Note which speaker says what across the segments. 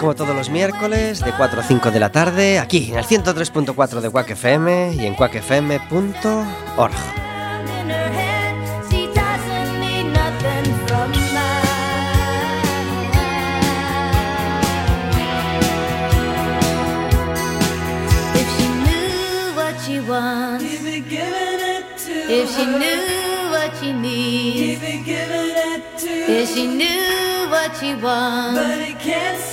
Speaker 1: Como todos los miércoles de 4 a 5 de la tarde aquí en el 103.4 de Quack FM y en quackfm.org. If she knew what she needs, if she knew what she wants. But he can't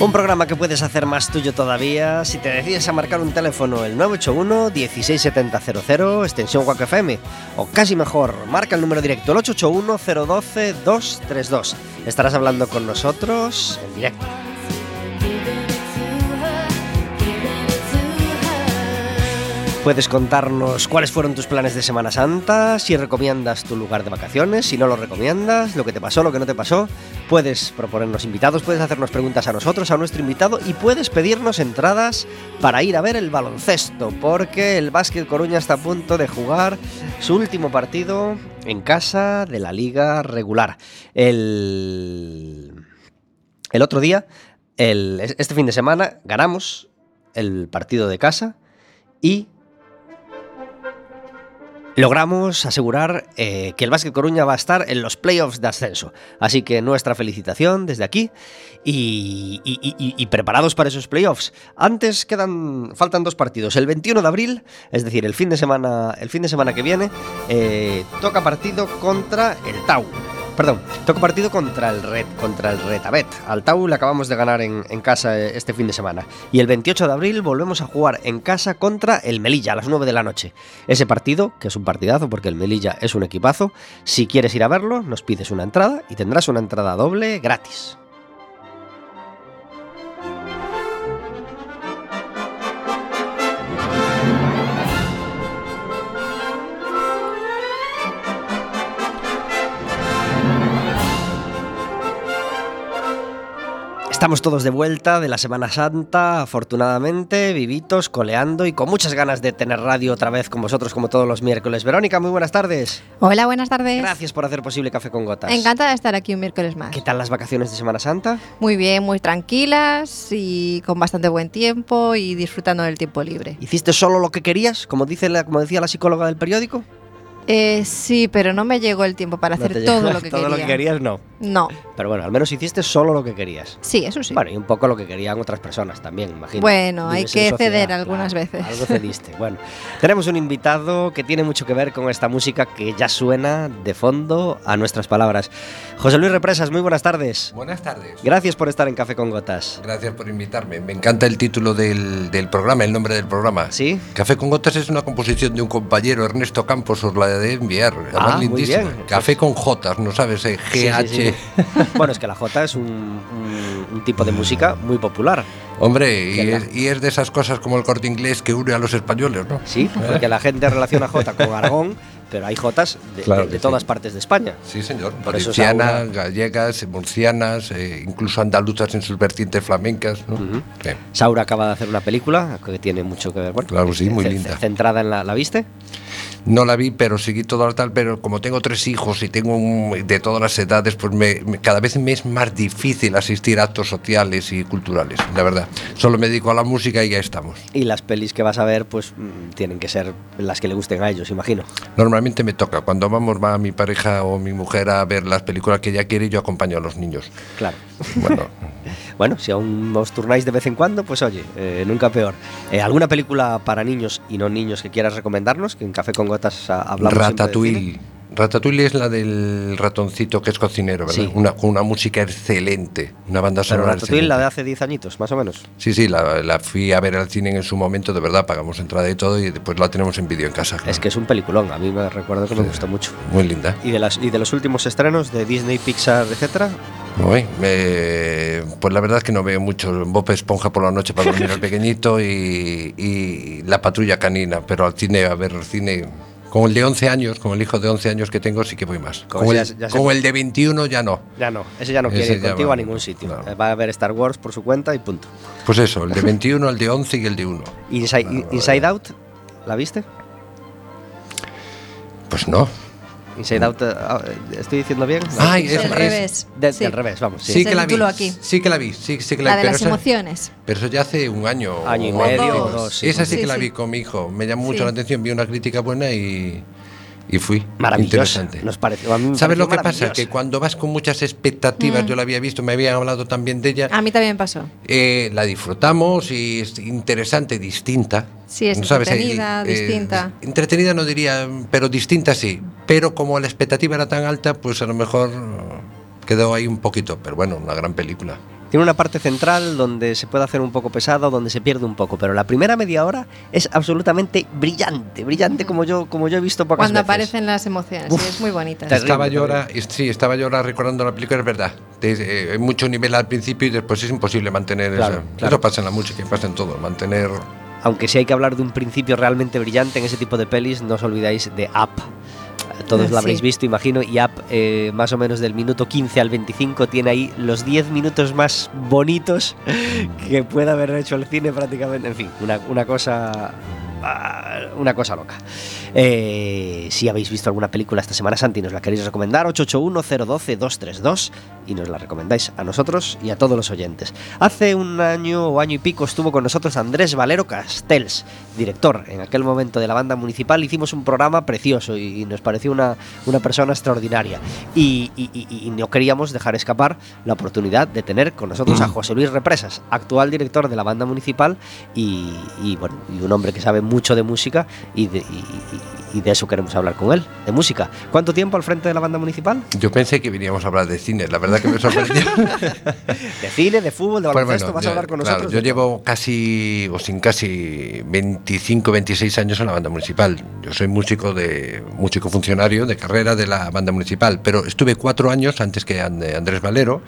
Speaker 1: Un programa que puedes hacer más tuyo todavía si te decides a marcar un teléfono el 981 16700 extensión WAC FM o casi mejor, marca el número directo el 881 012 232. Estarás hablando con nosotros en directo. Puedes contarnos cuáles fueron tus planes de Semana Santa, si recomiendas tu lugar de vacaciones, si no lo recomiendas, lo que te pasó, lo que no te pasó. Puedes proponernos invitados, puedes hacernos preguntas a nosotros, a nuestro invitado y puedes pedirnos entradas para ir a ver el baloncesto, porque el Básquet Coruña está a punto de jugar su último partido en casa de la liga regular. El, el otro día, el, este fin de semana, ganamos el partido de casa y logramos asegurar eh, que el Básquet Coruña va a estar en los playoffs de ascenso. Así que nuestra felicitación desde aquí y, preparados para esos playoffs. Antes quedan, faltan dos partidos. El 21 de abril, es decir, el fin de semana, el fin de semana que viene, eh, toca partido contra el Tau. Perdón, toca partido contra el Red, contra el Retabet. Al Tau le acabamos de ganar en, casa eh, este fin de semana. Y el 28 de abril volvemos a jugar en casa contra el Melilla a las 9 de la noche. Ese partido, que es un partidazo porque el Melilla es un equipazo, si quieres ir a verlo, nos pides una entrada y tendrás una entrada doble gratis. Estamos todos de vuelta de la Semana Santa, afortunadamente, vivitos, coleando y con muchas ganas de tener radio otra vez con vosotros como todos los miércoles. Verónica, muy buenas tardes.
Speaker 2: Hola, buenas tardes.
Speaker 1: Gracias por hacer posible Café con Gotas.
Speaker 2: Encantada de estar aquí un miércoles más.
Speaker 1: ¿Qué tal las vacaciones de Semana Santa?
Speaker 2: Muy bien, muy tranquilas y con bastante buen tiempo y disfrutando del tiempo libre.
Speaker 1: ¿Hiciste solo lo que querías, como, dice la, como decía la psicóloga del periódico?
Speaker 2: Eh, sí, pero no me llegó el tiempo para hacer todo lo que
Speaker 1: todo
Speaker 2: quería.
Speaker 1: lo que querías, no.
Speaker 2: No.
Speaker 1: Pero bueno, al menos hiciste solo lo que querías.
Speaker 2: Sí, eso sí.
Speaker 1: Bueno, y un poco lo que querían otras personas también, imagino.
Speaker 2: Bueno, hay que ceder algunas veces.
Speaker 1: Algo cediste. bueno, tenemos un invitado que tiene mucho que ver con esta música que ya suena de fondo a nuestras palabras. José Luis Represas, muy buenas tardes.
Speaker 3: Buenas tardes.
Speaker 1: Gracias por estar en Café con Gotas.
Speaker 3: Gracias por invitarme. Me encanta el título del, del programa, el nombre del programa.
Speaker 1: ¿Sí?
Speaker 3: Café con Gotas es una composición de un compañero, Ernesto Campos, os la de enviar
Speaker 1: ah, lindísima.
Speaker 3: Café con J, no sabes, eh, GH.
Speaker 1: bueno, es que la J es un, tipo de música muy popular.
Speaker 3: Hombre, y es, de esas cosas como el corte inglés que une a los españoles, ¿no?
Speaker 1: Sí, porque la gente relaciona J con Aragón, pero hay Jotas de, todas partes de España.
Speaker 3: Sí, señor. Valencianas, gallegas, murcianas, eh, incluso andaluzas en sus vertientes flamencas. ¿no?
Speaker 1: Saura acaba de hacer una película que tiene mucho que ver.
Speaker 3: claro, sí, muy linda.
Speaker 1: Centrada en la, ¿la viste?
Speaker 3: No la vi, pero seguí todo la tal, pero como tengo tres hijos y tengo un- de todas las edades, pues me, me- cada vez me es más difícil asistir a actos sociales y culturales, la verdad. Solo me dedico a la música y ya estamos.
Speaker 1: Y las pelis que vas a ver, pues mm, tienen que ser las que le gusten a ellos, imagino.
Speaker 3: Normalmente me toca, cuando vamos, va mi pareja o mi mujer a ver las películas que ella quiere yo acompaño a los niños.
Speaker 1: Claro.
Speaker 3: Bueno,
Speaker 1: Bueno, si aún os turnáis de vez en cuando, pues oye, eh, nunca peor. Eh, ¿Alguna película para niños y no niños que quieras recomendarnos? Que en Café con Gotas ah, hablamos.
Speaker 3: Ratatouille. Ratatouille es la del ratoncito que es cocinero, ¿verdad?
Speaker 1: Sí.
Speaker 3: Una, con una música excelente, una banda
Speaker 1: Pero
Speaker 3: sonora
Speaker 1: Ratatouille,
Speaker 3: excelente.
Speaker 1: la de hace 10 añitos, más o menos.
Speaker 3: Sí, sí, la, la fui a ver al cine en su momento, de verdad, pagamos entrada y todo y después la tenemos en vídeo en casa. claro.
Speaker 1: Es que es un peliculón, a mí me recuerdo que me gustó mucho.
Speaker 3: Muy linda.
Speaker 1: ¿Y de, las, ¿Y de los últimos estrenos de Disney, Pixar, etcétera?
Speaker 3: Uy, me- pues la verdad es que no veo mucho Bob Esponja por la noche para dormir al pequeñito y, y la patrulla canina, pero al cine, a ver, al cine... Con el de 11 años, con el hijo de 11 años que tengo, sí que voy más.
Speaker 1: Ese
Speaker 3: el,
Speaker 1: ya- ya se-
Speaker 3: con el de 21 ya no.
Speaker 1: Ya no, ese ya no
Speaker 3: Ese
Speaker 1: quiere ir contigo
Speaker 3: va,
Speaker 1: a ningún sitio. Va a ver Star Wars por su cuenta y punto.
Speaker 3: Pues eso, el de 21, el de 11 y el de 1.
Speaker 1: Inside, Inside Out, ¿la viste?
Speaker 3: Pues no.
Speaker 1: Inside Out, eh, ah, ¿estoy diciendo bien?
Speaker 3: Ay,
Speaker 2: Del
Speaker 3: es- es-
Speaker 2: revés.
Speaker 1: De-
Speaker 2: Sí.
Speaker 1: Del revés, vamos. Sí.
Speaker 3: Sí, que la vi.
Speaker 2: aquí.
Speaker 3: Sí que la vi, sí, sí que la,
Speaker 2: La de
Speaker 3: pero
Speaker 2: las
Speaker 3: esa-
Speaker 2: emociones.
Speaker 3: Pero eso ya hace un año.
Speaker 1: Año y medio
Speaker 2: dos.
Speaker 1: o dos. sí.
Speaker 3: Esa sí,
Speaker 2: Sí,
Speaker 3: que la vi con mi hijo. Me llamó mucho
Speaker 2: Sí.
Speaker 3: la atención, vi una crítica buena y, y fui.
Speaker 1: Maravillosa.
Speaker 3: Interesante.
Speaker 1: Nos pareció, a mí me
Speaker 3: ¿Sabes
Speaker 1: pareció
Speaker 3: lo que pasa? Que cuando vas con muchas expectativas,
Speaker 2: Mm.
Speaker 3: yo la había visto, me habían hablado también de ella,
Speaker 2: A mí también pasó.
Speaker 3: eh, la disfrutamos y es interesante, distinta.
Speaker 2: Sí, es entretenida,
Speaker 3: eh,
Speaker 2: distinta.
Speaker 3: entretenida no diría, pero distinta sí. Pero como la expectativa era tan alta, pues a lo mejor quedó ahí un poquito. Pero bueno, una gran película.
Speaker 1: Tiene una parte central donde se puede hacer un poco pesado, donde se pierde un poco, pero la primera media hora es absolutamente brillante, brillante como yo, como yo he visto pocas
Speaker 2: Cuando
Speaker 1: veces.
Speaker 2: aparecen las emociones.
Speaker 1: Uf.
Speaker 2: sí, es muy bonita.
Speaker 1: Terrible,
Speaker 3: Estaba yo ahora, sí, estaba yo ahora recordando la película, es verdad. De- eh, Hay mucho nivel al principio y después es imposible mantener
Speaker 1: Claro,
Speaker 3: eso.
Speaker 1: claro.
Speaker 3: Eso pasa en la música y pasa en todo, mantener...
Speaker 1: Aunque sí hay que hablar de un principio realmente brillante en ese tipo de pelis, no os olvidáis de Up. Todos lo habréis
Speaker 2: sí.
Speaker 1: visto, imagino, y Up, eh, más o menos del minuto 15 al 25, tiene ahí los 10 minutos más bonitos que pueda haber hecho el cine prácticamente. En fin, una, una cosa. Ah, Una cosa loca. Eh, si habéis visto alguna película esta Semana Santa y nos la queréis recomendar, 881-012-232 y nos la recomendáis a nosotros y a todos los oyentes. Hace un año o año y pico estuvo con nosotros Andrés Valero Castells, director en aquel momento de la banda municipal. Hicimos un programa precioso y, nos pareció una, una persona extraordinaria. Y, y- y- y no queríamos dejar escapar la oportunidad de tener con nosotros a José Luis Represas, actual director de la banda municipal y, y, bueno, y un hombre que sabe mucho de música y de, y- y- y de eso queremos hablar con él, de música. ¿Cuánto tiempo al frente de la banda municipal?
Speaker 3: Yo pensé que veníamos a hablar de cine, la verdad que me sorprendió.
Speaker 1: De cine, de fútbol, de
Speaker 3: Pues
Speaker 1: baloncesto,
Speaker 3: bueno,
Speaker 1: vas a hablar con
Speaker 3: claro,
Speaker 1: nosotros.
Speaker 3: yo llevo casi, o sin casi, 25, 26 años en la banda municipal. Yo soy músico de músico funcionario de carrera de la banda municipal, pero estuve cuatro años antes que And- Andrés Valero,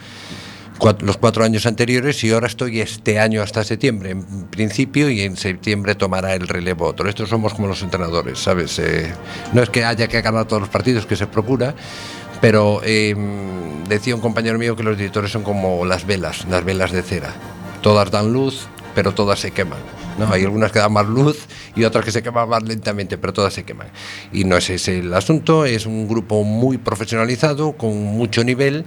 Speaker 3: cua- los cuatro años anteriores, y ahora estoy este año hasta septiembre, en principio, y en septiembre tomará el relevo otro. Estos somos como los entrenadores, ¿sabes? Eh, no es que haya que ganar todos los partidos, que se procura, pero eh, decía un compañero mío que los directores son como las velas, las velas de cera. Todas dan luz, pero todas se queman. ¿no? Hay algunas que dan más luz y otras que se queman más lentamente, pero todas se queman. Y no es el asunto, es un grupo muy profesionalizado, con mucho nivel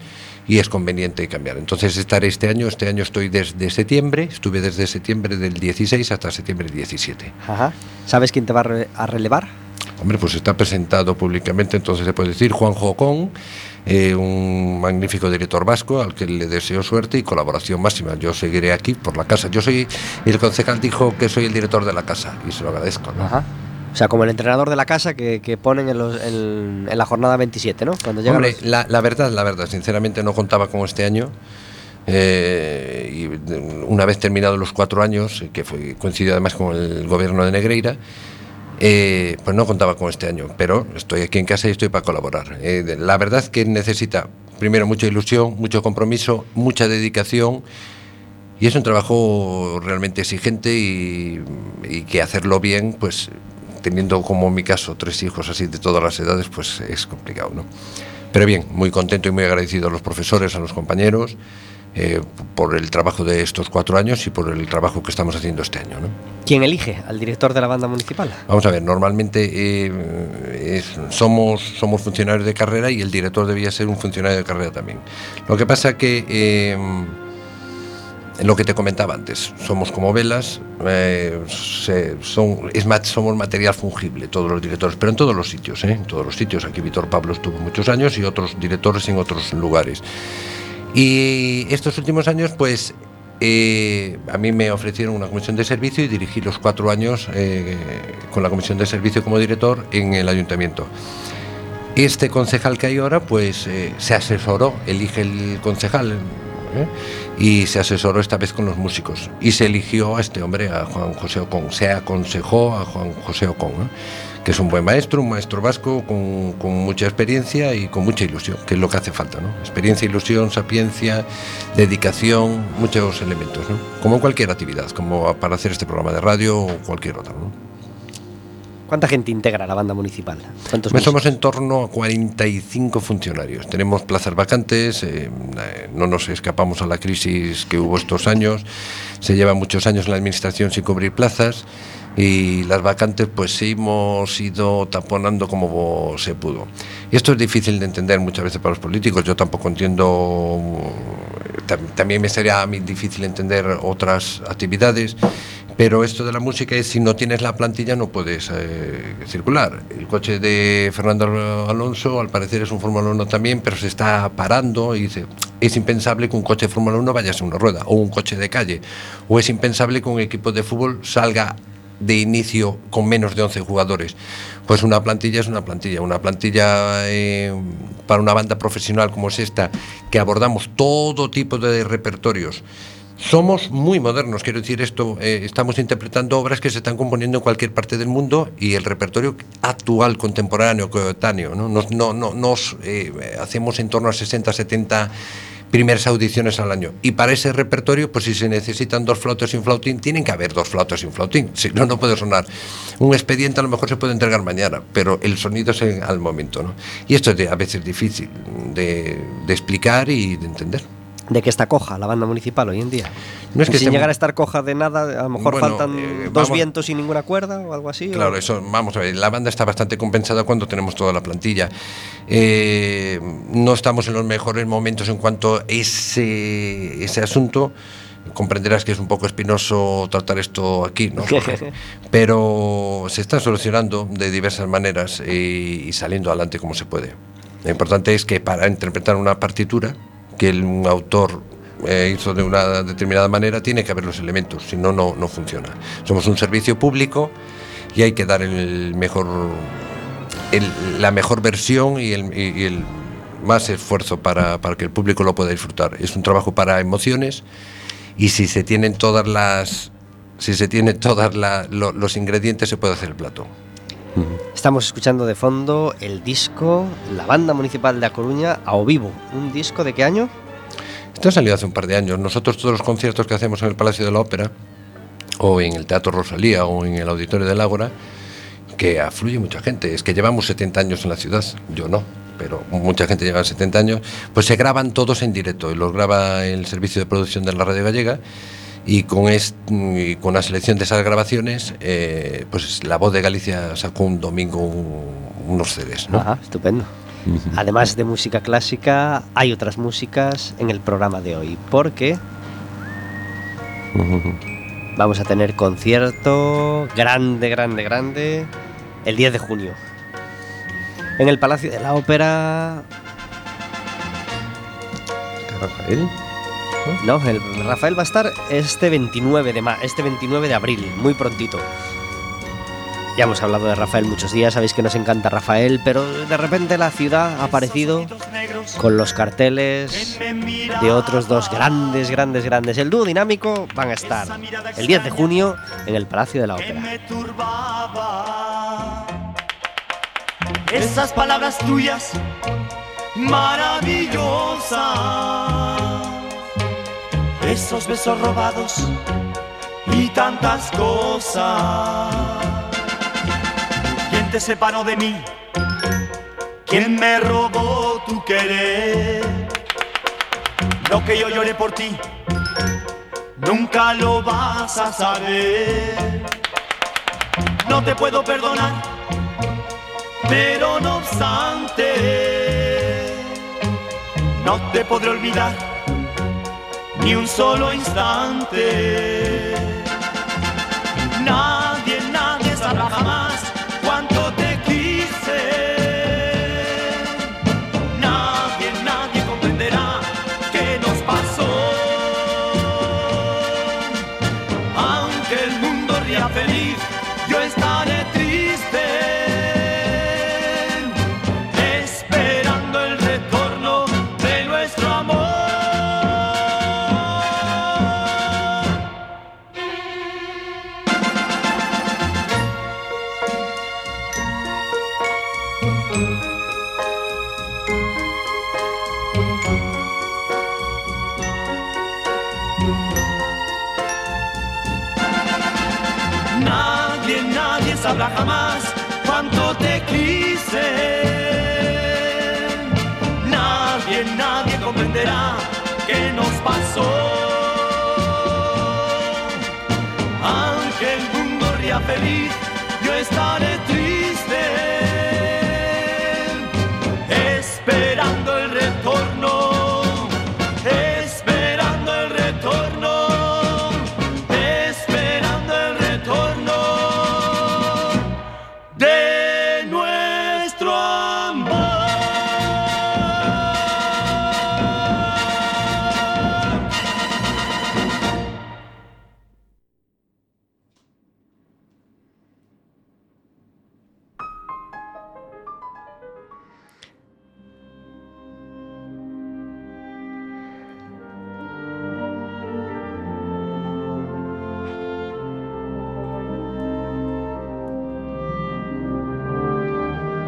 Speaker 3: y es conveniente cambiar. Entonces estaré este año, este año estoy desde septiembre, estuve desde septiembre del 16 hasta septiembre del 17.
Speaker 1: Ajá. ¿Sabes quién te va a, re- a relevar?
Speaker 3: Hombre, pues está presentado públicamente, entonces se puede decir Juan Jocón, eh, un magnífico director vasco al que le deseo suerte y colaboración máxima. Yo seguiré aquí por la casa. Yo soy, el concejal dijo que soy el director de la casa y se lo agradezco. ¿no?
Speaker 1: Ajá. O sea, como el entrenador de la casa que, que ponen en, los- en- en la jornada 27, ¿no? Cuando
Speaker 3: Hombre,
Speaker 1: los-
Speaker 3: la, la verdad, la verdad, sinceramente no contaba con este año. eh, y una vez terminados los cuatro años, que fue, coincidió además con el gobierno de Negreira, eh, pues no contaba con este año, pero estoy aquí en casa y estoy para colaborar. Eh, la verdad que necesita, primero, mucha ilusión, mucho compromiso, mucha dedicación. Y es un trabajo realmente exigente y, y que hacerlo bien, pues teniendo como en mi caso tres hijos así de todas las edades, pues es complicado, ¿no? Pero bien, muy contento y muy agradecido a los profesores, a los compañeros eh, por el trabajo de estos cuatro años y por el trabajo que estamos haciendo este año. ¿no?
Speaker 1: ¿Quién elige al director de la banda municipal?
Speaker 3: Vamos a ver, normalmente eh, es- somos, somos funcionarios de carrera y el director debía ser un funcionario de carrera también. Lo que pasa que, eh, lo que te comentaba antes, somos como velas, eh, se- son, es somos material fungible todos los directores, pero en todos los sitios, ¿eh? en todos los sitios. Aquí Víctor Pablo estuvo muchos años y otros directores en otros lugares. Y estos últimos años, pues eh, a mí me ofrecieron una comisión de servicio y dirigí los cuatro años eh, con la comisión de servicio como director en el ayuntamiento. Este concejal que hay ahora, pues eh, se asesoró, elige el concejal ¿eh? y se asesoró esta vez con los músicos y se eligió a este hombre, a Juan José Ocon, se aconsejó a Juan José Ocon, ¿eh? que es un buen maestro, un maestro vasco con, mucha experiencia y con mucha ilusión, que es lo que hace falta, ¿no? Experiencia, ilusión, sapiencia, dedicación, muchos elementos, ¿no? Como cualquier actividad, como para hacer este programa de radio o cualquier otro, ¿no?
Speaker 1: ¿Cuánta gente integra la banda municipal? ¿Cuántos
Speaker 3: Pues somos en torno a 45 funcionarios. Tenemos plazas vacantes, eh, eh, no nos escapamos a la crisis que hubo estos años. Se lleva muchos años en la administración sin cubrir plazas y las vacantes pues hemos ido taponando como se pudo. Y esto es difícil de entender muchas veces para los políticos. Yo tampoco entiendo, tam- también me sería a mí difícil entender otras actividades. Pero esto de la música es si no tienes la plantilla no puedes eh, circular. El coche de Fernando Alonso al parecer es un Fórmula 1 también, pero se está parando y dice, es impensable que un coche de Fórmula 1 vaya a una rueda o un coche de calle. O es impensable que un equipo de fútbol salga de inicio con menos de 11 jugadores. Pues una plantilla es una plantilla. Una plantilla eh, para una banda profesional como es esta, que abordamos todo tipo de repertorios. Somos muy modernos, quiero decir esto, eh, estamos interpretando obras que se están componiendo en cualquier parte del mundo y el repertorio actual, contemporáneo, coetáneo, ¿no? Nos, no, no- nos eh, hacemos en torno a 60, 70 primeras audiciones al año. Y para ese repertorio, pues si se necesitan dos flautas un flautín, tienen que haber dos flautas un flautín. Si no, no puede sonar. Un expediente a lo mejor se puede entregar mañana, pero el sonido es en- al momento. ¿no? Y esto es de- a veces difícil de explicar y de entender.
Speaker 1: ¿De qué está coja la banda municipal hoy en día?
Speaker 3: No es que
Speaker 1: Sin
Speaker 3: estemos-
Speaker 1: llegar a estar coja de nada, a lo mejor
Speaker 3: Bueno,
Speaker 1: faltan
Speaker 3: eh,
Speaker 1: dos
Speaker 3: vamos-
Speaker 1: vientos y ninguna cuerda o algo así. ¿o?
Speaker 3: Claro, eso, vamos a ver, la banda está bastante compensada cuando tenemos toda la plantilla. Eh, no estamos en los mejores momentos en cuanto a ese, ese asunto. Comprenderás que es un poco espinoso tratar esto aquí, ¿no? Pero se está solucionando de diversas maneras y, y saliendo adelante como se puede. Lo importante es que para interpretar una partitura que un autor eh, hizo de una determinada manera, tiene que haber los elementos, si no, no, funciona. Somos un servicio público y hay que dar el mejor, la mejor versión y el, más esfuerzo para, para que el público lo pueda disfrutar. Es un trabajo para emociones y si se tienen todas las si se tienen todos los ingredientes se puede hacer el plato.
Speaker 1: Estamos escuchando de fondo el disco La Banda Municipal de A Coruña a O Vivo. ¿Un disco de qué año?
Speaker 3: Esto ha salido hace un par de años. Nosotros todos los conciertos que hacemos en el Palacio de la Ópera, o en el Teatro Rosalía, o en el Auditorio del Ágora, que afluye mucha gente. Es que llevamos 70 años en la ciudad, yo no, pero mucha gente lleva 70 años, pues se graban todos en directo y los graba el servicio de producción de la Radio Gallega. Y con, y con la selección de esas grabaciones, eh, pues la voz de Galicia sacó un domingo un- unos CDs. ¿no?
Speaker 1: Ajá, estupendo. Además de música clásica, hay otras músicas en el programa de hoy, porque vamos a tener concierto grande, grande, grande, el 10 de junio. En el Palacio de la Ópera...
Speaker 3: Rafael.
Speaker 1: No, el Rafael va a estar este 29 de ma este 29 de abril, muy prontito. Ya hemos hablado de Rafael muchos días, sabéis que nos encanta Rafael, pero de repente la ciudad ha aparecido con los carteles de otros dos grandes, grandes, grandes. El dúo dinámico van a estar el 10 de junio en el Palacio de la Ópera.
Speaker 4: me turbaba. Esas palabras tuyas maravillosas, esos besos robados y tantas cosas. ¿Quién te separó de mí? ¿Quién me robó tu querer? Lo que yo lloré por ti, nunca lo vas a saber. No te puedo perdonar, pero no obstante, no te podré olvidar ni un solo instante. Nadie, nadie sabrá feliz, yo estaré triste.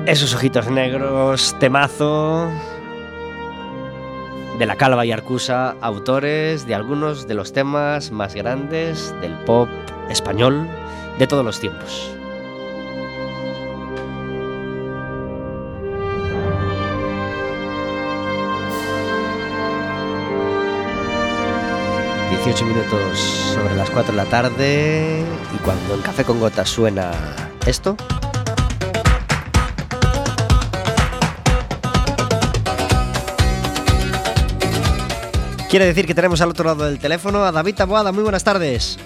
Speaker 1: Esos ojitos negros, temazo de la Calva y Arcusa, autores de algunos de los temas más grandes del pop español de todos los tiempos. ...18 minutos sobre las 4 de la tarde... ...y cuando en Café con Gotas suena esto... Quiere decir que tenemos al otro lado del teléfono a David Taboada. Muy buenas tardes.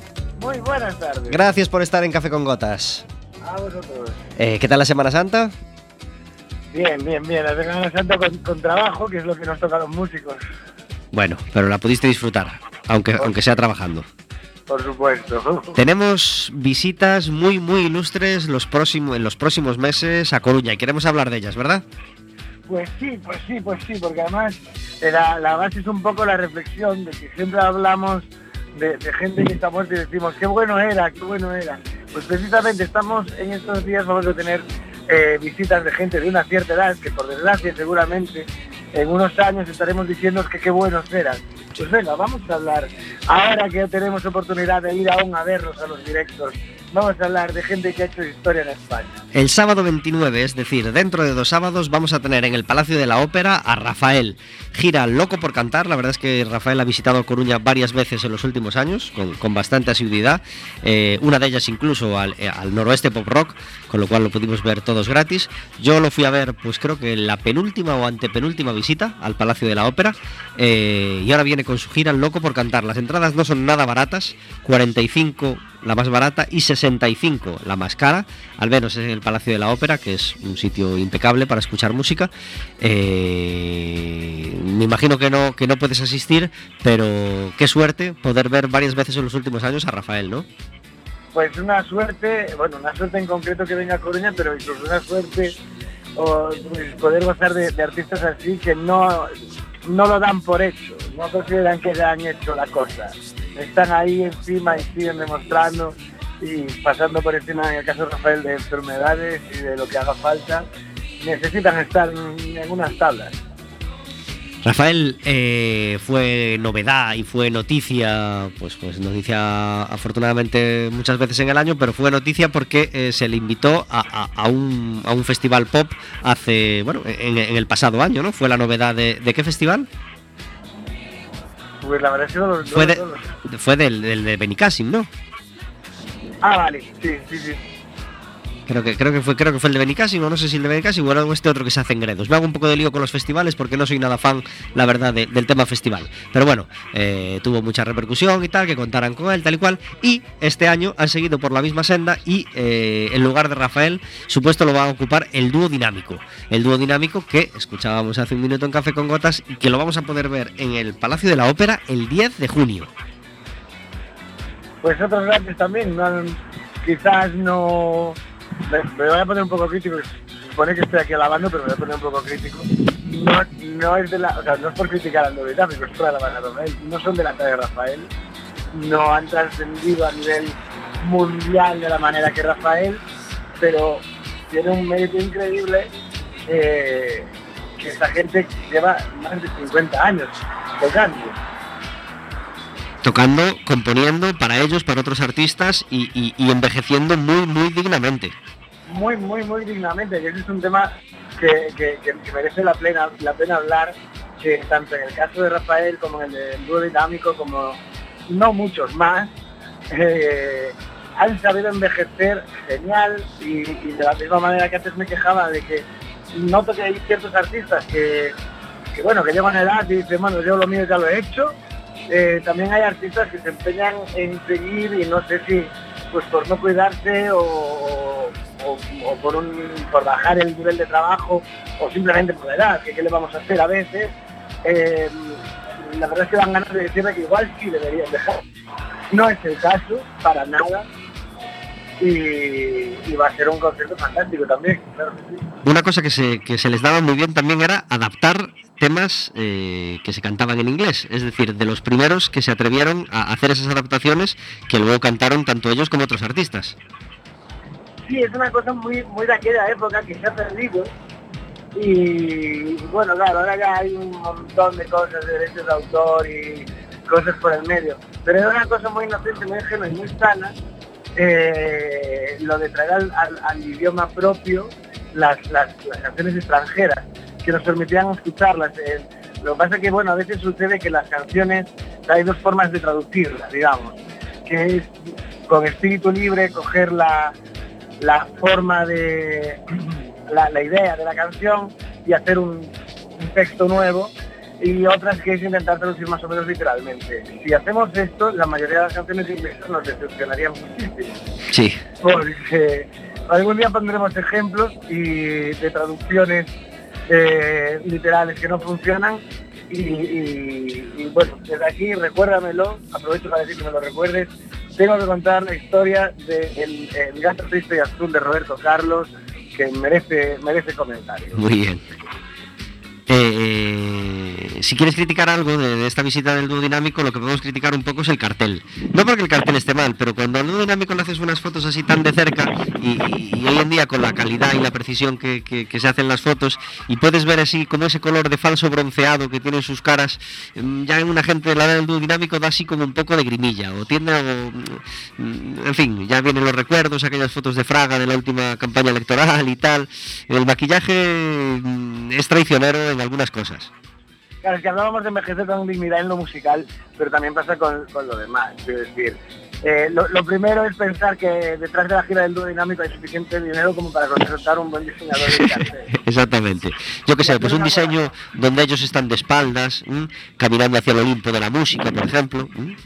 Speaker 5: Muy buenas tardes.
Speaker 1: Gracias por estar en Café con Gotas.
Speaker 5: A vosotros.
Speaker 1: Eh, ¿Qué tal la Semana Santa?
Speaker 5: Bien, bien, bien. La Semana Santa con, con trabajo, que es lo que nos toca a los músicos.
Speaker 1: Bueno, pero la pudiste disfrutar, aunque, aunque sea trabajando.
Speaker 5: Por supuesto.
Speaker 1: Tenemos visitas muy, muy ilustres los próximos, en los próximos meses a Coruña y queremos hablar de ellas, ¿verdad?
Speaker 5: Pues sí, pues sí, pues sí, porque además eh, la, la base es un poco la reflexión de que siempre hablamos de, gente que está muerta y decimos, qué bueno era, qué bueno era. Pues precisamente estamos en estos días, vamos a tener eh, visitas de gente de una cierta edad, que por desgracia seguramente en unos años estaremos diciendo que qué buenos eran. Pues venga, vamos a hablar, ahora que tenemos oportunidad de ir aún a verlos a los directos, vamos a hablar de gente que ha hecho historia en España.
Speaker 1: El sábado 29, es decir, dentro de dos sábados, vamos a tener en el Palacio de la Ópera a Rafael. Gira loco por cantar, la verdad es que Rafael ha visitado Coruña varias veces en los últimos años, con, bastante asiduidad, eh, una de ellas incluso al, eh, al noroeste pop rock, con lo cual lo pudimos ver todos gratis. Yo lo fui a ver, pues creo que la penúltima o antepenúltima visita al Palacio de la Ópera, eh, y ahora viene con su gira loco por cantar. Las entradas no son nada baratas, 45 la más barata y 65 la más cara, al menos en el Palacio de la Ópera, que es un sitio impecable para escuchar música. Eh, me imagino que no, que no puedes asistir, pero qué suerte poder ver varias veces en los últimos años a Rafael, ¿no?
Speaker 5: Pues una suerte, bueno, una suerte en concreto que venga a Coruña, pero incluso una suerte o, pues, poder gozar de, artistas así que no, no lo dan por hecho, no consideran que ya han hecho la cosa. Están ahí encima y siguen demostrando y pasando por encima, en el caso de Rafael, de enfermedades y de lo que haga falta. Necesitan estar en, unas tablas.
Speaker 1: Rafael eh, fue novedad y fue noticia, pues, pues noticia afortunadamente muchas veces en el año, pero fue noticia porque eh, se le invitó a, a- a un, a un festival pop hace, bueno, en, en el pasado año, ¿no? Fue la novedad de, ¿de qué festival?
Speaker 5: Pues la verdad es que no lo, no
Speaker 1: Fue, de- fue del, del de Benicassim, ¿no?
Speaker 5: Ah, vale, sí, sí, sí.
Speaker 1: Creo que, creo que fue, creo que fue el de Benicassim, o no sé si el de Benicassim o este otro que se hace en Gredos. Me hago un poco de lío con los festivales porque no soy nada fan, la verdad, de- del tema festival. Pero bueno, eh, tuvo mucha repercusión y tal, que contaran con él, tal y cual. Y este año han seguido por la misma senda y eh, en lugar de Rafael, su puesto lo va a ocupar el dúo dinámico. El dúo dinámico que escuchábamos hace un minuto en Café con Gotas y que lo vamos a poder ver en el Palacio de la Ópera el 10 de junio.
Speaker 5: Pues otros grandes también, quizás no... Me, me voy a poner un poco crítico, se supone que estoy aquí alabando, pero me voy a poner un poco crítico. No, no es de la, o sea, no es por criticar al novedad, pero es por alabar a Rafael. No son de la talla de Rafael, no han trascendido a nivel mundial de la manera que Rafael, pero tiene un mérito increíble eh, que esta gente lleva más de 50 años tocando.
Speaker 1: Tocando, componiendo para ellos, para otros artistas y, envejeciendo muy, muy dignamente.
Speaker 5: muy, muy, muy dignamente, que ese es un tema que, merece la pena, la pena hablar, que tanto en el caso de Rafael como en el del dúo dinámico, como no muchos más, eh, han sabido envejecer genial y, de la misma manera que antes me quejaba de que noto que hay ciertos artistas que, bueno, que llegan a edad y dicen, bueno, yo lo mío ya lo he hecho, eh, también hay artistas que se empeñan en seguir y no sé si pues por no cuidarse o, por, un, por bajar el nivel de trabajo o simplemente por edad, que qué le vamos a hacer a veces. eh, la verdad es que dan ganas de decirle que igual sí deberían dejar. No es el caso, para nada. Y, y va a ser un concierto fantástico también, claro que sí.
Speaker 1: Una cosa que se, que se les daba muy bien también era adaptar temas eh, que se cantaban en inglés, es decir, de los primeros que se atrevieron a hacer esas adaptaciones que luego cantaron tanto ellos como otros artistas.
Speaker 5: Sí, es una cosa muy, muy de aquella época que se ha perdido. Y bueno, claro, ahora ya hay un montón de cosas de derechos de autor y cosas por el medio. Pero era una cosa muy inocente, muy ingenua y muy sana eh, lo de traer al, al- idioma propio las, las- las canciones extranjeras, que nos permitían escucharlas. Eh, lo que pasa es que, bueno, a veces sucede que las canciones, hay dos formas de traducirlas, digamos, que es con espíritu libre coger la, la forma de la, la idea de la canción y hacer un, un texto nuevo y otras que es intentar traducir más o menos literalmente. Si hacemos esto, la mayoría de las canciones inglesas nos decepcionarían muchísimo
Speaker 1: Sí.
Speaker 5: porque algún día pondremos ejemplos y de traducciones eh, literales que no funcionan y, bueno, desde aquí recuérdamelo, aprovecho para decir que me lo recuerdes, tengo que contar la historia del el gato triste y azul de Roberto Carlos que merece, merece comentario.
Speaker 1: Muy bien. Eh, eh, si quieres criticar algo de, de esta visita del dúo dinámico, lo que podemos criticar un poco es el cartel. No porque el cartel esté mal, pero cuando al dúo dinámico le haces unas fotos así tan de cerca y, hoy en día con la calidad y la precisión que, se hacen las fotos y puedes ver así como ese color de falso bronceado que tienen sus caras, mm, ya en una gente la del dúo dinámico da así como un poco de grimilla o tiende a... mm, En fin, ya vienen los recuerdos, aquellas fotos de Fraga de la última campaña electoral y tal. El maquillaje mm, es traicionero en algunas cosas.
Speaker 5: Claro, es que hablábamos de envejecer con dignidad en lo musical, pero también pasa con, con lo demás. Es decir, eh, lo, lo primero es pensar que detrás de la gira del dúo dinámico hay suficiente dinero como para contratar un buen diseñador de.
Speaker 1: Exactamente. Yo qué sé, pues un diseño donde ellos están de espaldas, ¿m? caminando hacia el Olimpo de la música, por ejemplo. ¿m?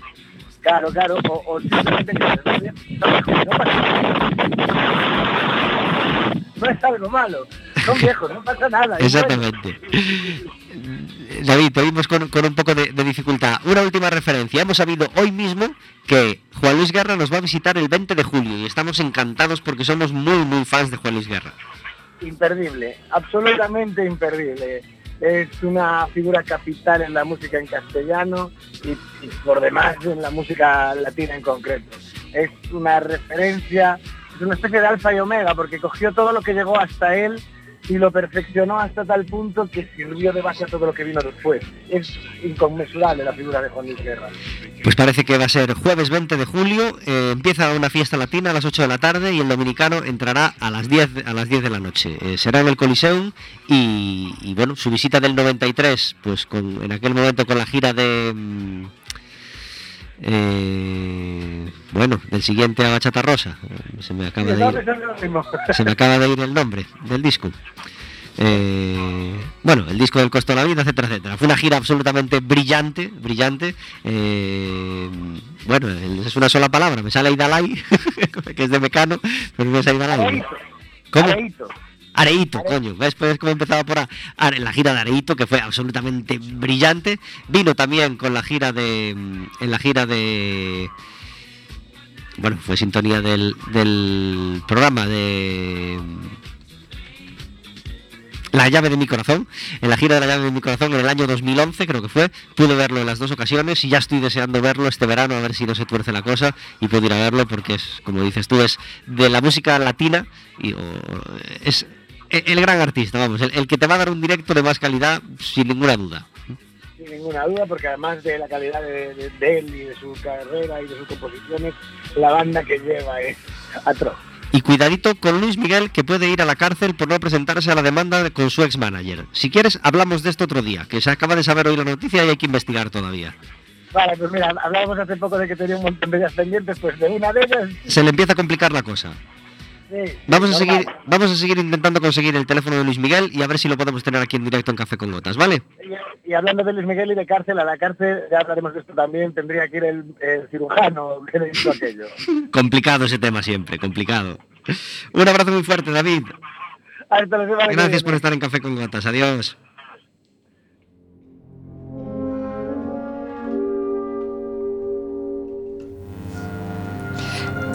Speaker 5: Claro, claro, o, o simplemente que. No es algo malo, son viejos, no pasa nada. y
Speaker 1: Exactamente. David, te oímos con, con un poco de, de dificultad. Una última referencia. Hemos sabido hoy mismo que Juan Luis Guerra nos va a visitar el 20 de julio y estamos encantados porque somos muy, muy fans de Juan Luis Guerra.
Speaker 5: imperdible, absolutamente imperdible. Es una figura capital en la música en castellano y, y por demás en la música latina en concreto. Es una referencia, es una especie de alfa y omega porque cogió todo lo que llegó hasta él y lo perfeccionó hasta tal punto que sirvió de base a todo lo que vino después. Es inconmensurable la figura de Juan Luis Guerra.
Speaker 1: Pues parece que va a ser jueves 20 de julio, eh, empieza una fiesta latina a las 8 de la tarde y el dominicano entrará a las 10, a las 10 de la noche. Eh, será en el Coliseum y, y, bueno, su visita del 93, pues con, en aquel momento con la gira de... mm, eh, bueno, del siguiente a Bachata Rosa. Se me acaba de ir. Se me acaba de ir el nombre del disco. Eh, bueno, el disco del costo de la vida, etcétera, etcétera. Fue una gira absolutamente brillante, brillante. Eh, bueno, es una sola palabra, me sale Idalai, que es de Mecano, pero no es Idalai. ¿Cómo?
Speaker 5: Areito.
Speaker 1: Coño. ¿Ves? Pues como empezaba por A. Are- la gira de Areito, que fue absolutamente brillante. Vino también con la gira de. En la gira de. Bueno, fue sintonía del, del programa de. La llave de mi corazón, en la gira de la llave de mi corazón en el año 2011 creo que fue, pude verlo en las dos ocasiones y ya estoy deseando verlo este verano a ver si no se tuerce la cosa y puedo ir a verlo porque es, como dices tú, es de la música latina y o- es el gran artista, vamos, el, el que te va a dar un directo de más calidad sin ninguna duda.
Speaker 5: Sin ninguna duda, porque además de la calidad de, de- de él y de su carrera y de sus composiciones, la banda que lleva es atroz.
Speaker 1: Y cuidadito con Luis Miguel que puede ir a la cárcel por no presentarse a la demanda de- con su ex manager. Si quieres, hablamos de esto otro día, que se acaba de saber hoy la noticia y hay que investigar todavía.
Speaker 5: Vale, pues mira, hablábamos hace poco de que tenía un montón de ellas pendientes, pues de una de ellas,
Speaker 1: Se le empieza a complicar la cosa.
Speaker 5: Sí,
Speaker 1: Vamos a seguir, vamos a seguir intentando conseguir el teléfono de Luis Miguel y a ver si lo podemos tener aquí en directo en Café con Gotas, ¿vale?
Speaker 5: Y, y hablando de Luis Miguel y de cárcel, a la cárcel, ya hablaremos de esto también, tendría que ir el, el cirujano que le hizo aquello.
Speaker 1: Complicado ese tema siempre, complicado. Un abrazo muy fuerte, David.
Speaker 5: Hasta la semana que
Speaker 1: Gracias por estar en Café con Gotas. Adiós.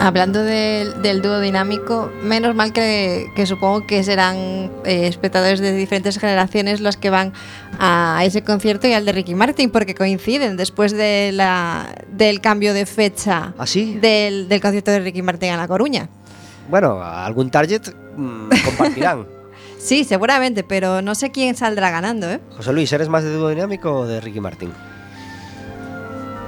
Speaker 2: Hablando del, del dúo dinámico, menos mal que, que supongo que serán eh, espectadores de diferentes generaciones los que van a ese concierto y al de Ricky Martin, porque coinciden después de la, del cambio de fecha
Speaker 1: ¿Ah, sí?
Speaker 2: del, del concierto de Ricky Martin en La Coruña.
Speaker 1: Bueno, algún target mm, compartirán.
Speaker 2: Sí, seguramente, pero no sé quién saldrá ganando, ¿eh?
Speaker 1: José Luis, ¿eres más de dúo dinámico o de Ricky Martin?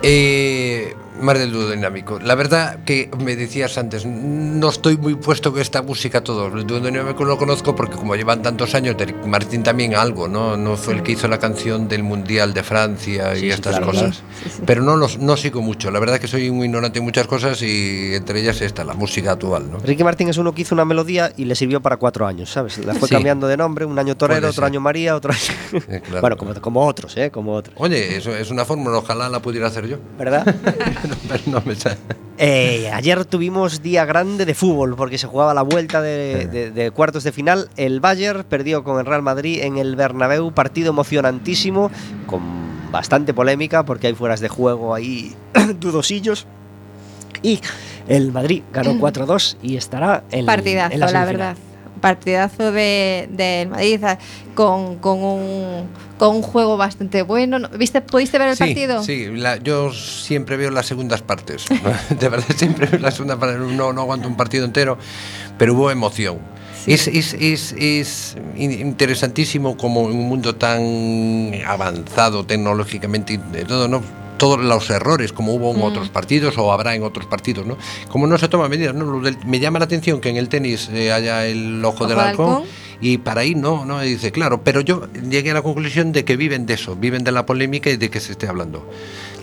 Speaker 3: Eh, más del dúo dinámico. La verdad que me decías antes, no estoy muy puesto con esta música todo. El dúo dinámico lo conozco porque como llevan tantos años, Martín también algo, ¿no? No fue el que hizo la canción del Mundial de Francia y
Speaker 1: Sí, sí,
Speaker 3: estas
Speaker 1: claro,
Speaker 3: cosas.
Speaker 2: Sí.
Speaker 3: Pero no los no sigo mucho. La verdad que soy muy ignorante en muchas cosas y entre ellas esta, la música actual, ¿no?
Speaker 1: Ricky Martin es uno que hizo una melodía y le sirvió para cuatro años, ¿sabes? La fue cambiando de nombre, un año Torero, otro año María, otro año...
Speaker 3: Eh, claro.
Speaker 1: bueno, como, como otros, ¿eh? Como otros.
Speaker 3: Oye, eso es una fórmula, ojalá la pudiera hacer yo.
Speaker 1: ¿Verdad?
Speaker 3: Pero no me sale.
Speaker 1: Eh, ayer tuvimos día grande de fútbol porque se jugaba la vuelta de, de- de cuartos de final. El Bayern perdió con el Real Madrid en el Bernabéu, partido emocionantísimo, con bastante polémica porque hay fueras de juego ahí dudosillos. Y el Madrid ganó 4-2 y estará en,
Speaker 2: Partidazo,
Speaker 1: en
Speaker 2: la,
Speaker 1: semifinal.
Speaker 2: verdad. Partidazo de- del Madrid a- con, con, un, con un juego bastante bueno. ¿No? ¿Viste, ¿Pudiste ver el
Speaker 3: sí,
Speaker 2: partido?
Speaker 3: Sí, la- yo siempre veo las segundas partes. De verdad, siempre veo las segundas partes. No, no aguanto un partido entero, pero hubo emoción.
Speaker 2: Sí.
Speaker 3: Es, es, es, es in- interesantísimo como en un mundo tan avanzado tecnológicamente y de todo, ¿no? Todos los errores, como hubo en
Speaker 2: Mm.
Speaker 3: otros partidos o habrá en otros partidos, ¿no? Como no se toman medidas, ¿no? Me llama la atención que en el tenis eh, haya el ojo,
Speaker 2: Ojo
Speaker 3: del
Speaker 2: de
Speaker 3: halcón,
Speaker 2: halcón.
Speaker 3: y para ahí no, no, y dice, claro, pero yo llegué a la conclusión de que viven de eso, viven de la polémica y de que se esté hablando.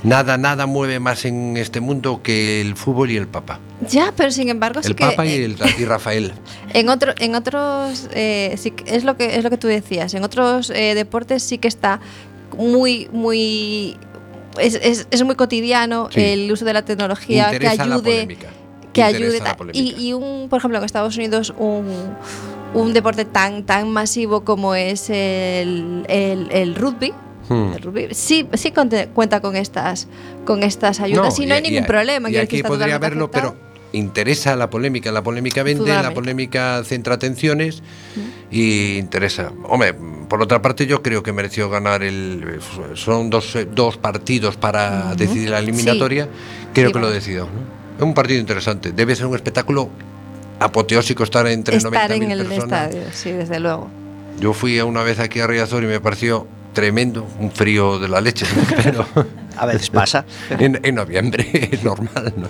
Speaker 3: Nada, nada mueve más en este mundo que el fútbol y el Papa.
Speaker 2: Ya, pero sin embargo sí
Speaker 3: el
Speaker 2: que
Speaker 3: Papa y,
Speaker 2: eh,
Speaker 3: el, y Rafael.
Speaker 2: en otro, en otros eh, sí que- es lo que es lo que tú decías. En otros eh, deportes sí que está muy muy es, es- es muy cotidiano
Speaker 3: Sí.
Speaker 2: el uso de la tecnología que ayude que ayude y, y un por ejemplo en Estados Unidos un, un deporte tan tan masivo como es el, el, el rugby
Speaker 3: Hmm.
Speaker 2: sí sí cuenta con estas con estas ayudas y no hay ningún problema
Speaker 3: Y
Speaker 2: quiero decir,
Speaker 3: aquí podría haberlo, pero. Interesa la polémica. La polémica vende, la polémica centra atenciones y interesa. Hombre, por otra parte, yo creo que mereció ganar el. Son dos, dos partidos para decidir la eliminatoria. Creo
Speaker 2: Sí,
Speaker 3: que lo decidió. ¿no? Es un partido interesante. Debe ser un espectáculo apoteósico estar entre
Speaker 2: estar
Speaker 3: 90.000
Speaker 2: en el
Speaker 3: personas.
Speaker 2: estadio sí desde luego
Speaker 3: Yo fui una vez aquí a Riazor y me pareció tremendo, un frío de la leche, pero
Speaker 1: A veces pasa.
Speaker 3: en, en noviembre es normal, ¿no?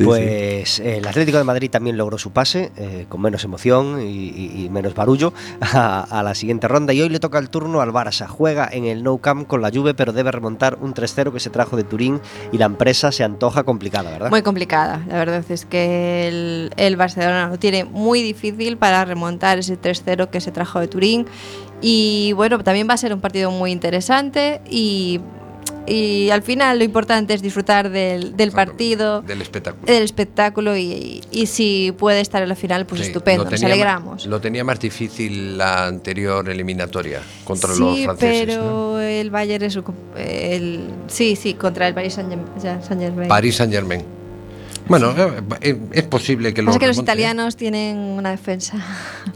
Speaker 3: Sí,
Speaker 1: pues eh, el Atlético de Madrid también logró su pase, eh, con menos emoción y, y- y menos barullo, a, a la siguiente ronda. Y hoy le toca el turno al Barça. Juega en el Nou Camp con la Juve, pero debe remontar un 3-0 que se trajo de Turín y la empresa se antoja complicada, ¿verdad?
Speaker 2: Muy complicada. La verdad es que el, el Barcelona lo tiene muy difícil para remontar ese 3-0 que se trajo de Turín. Y bueno, también va a ser un partido muy interesante y, y al final lo importante es disfrutar del, del partido,
Speaker 3: Del espectáculo.
Speaker 2: del espectáculo y, y si puede estar en la final, pues
Speaker 3: Sí,
Speaker 2: estupendo,
Speaker 3: lo
Speaker 2: nos alegramos.
Speaker 3: Lo tenía más difícil la anterior eliminatoria contra los franceses.
Speaker 2: pero
Speaker 3: ¿no?
Speaker 2: el Bayern es el, sí, sí, contra el Paris Saint-Germain. Saint-Germain.
Speaker 3: Paris Saint Germain. Bueno, eh, es posible que lo
Speaker 2: Pasa que los
Speaker 3: remonte, ¿eh?
Speaker 2: italianos tienen una defensa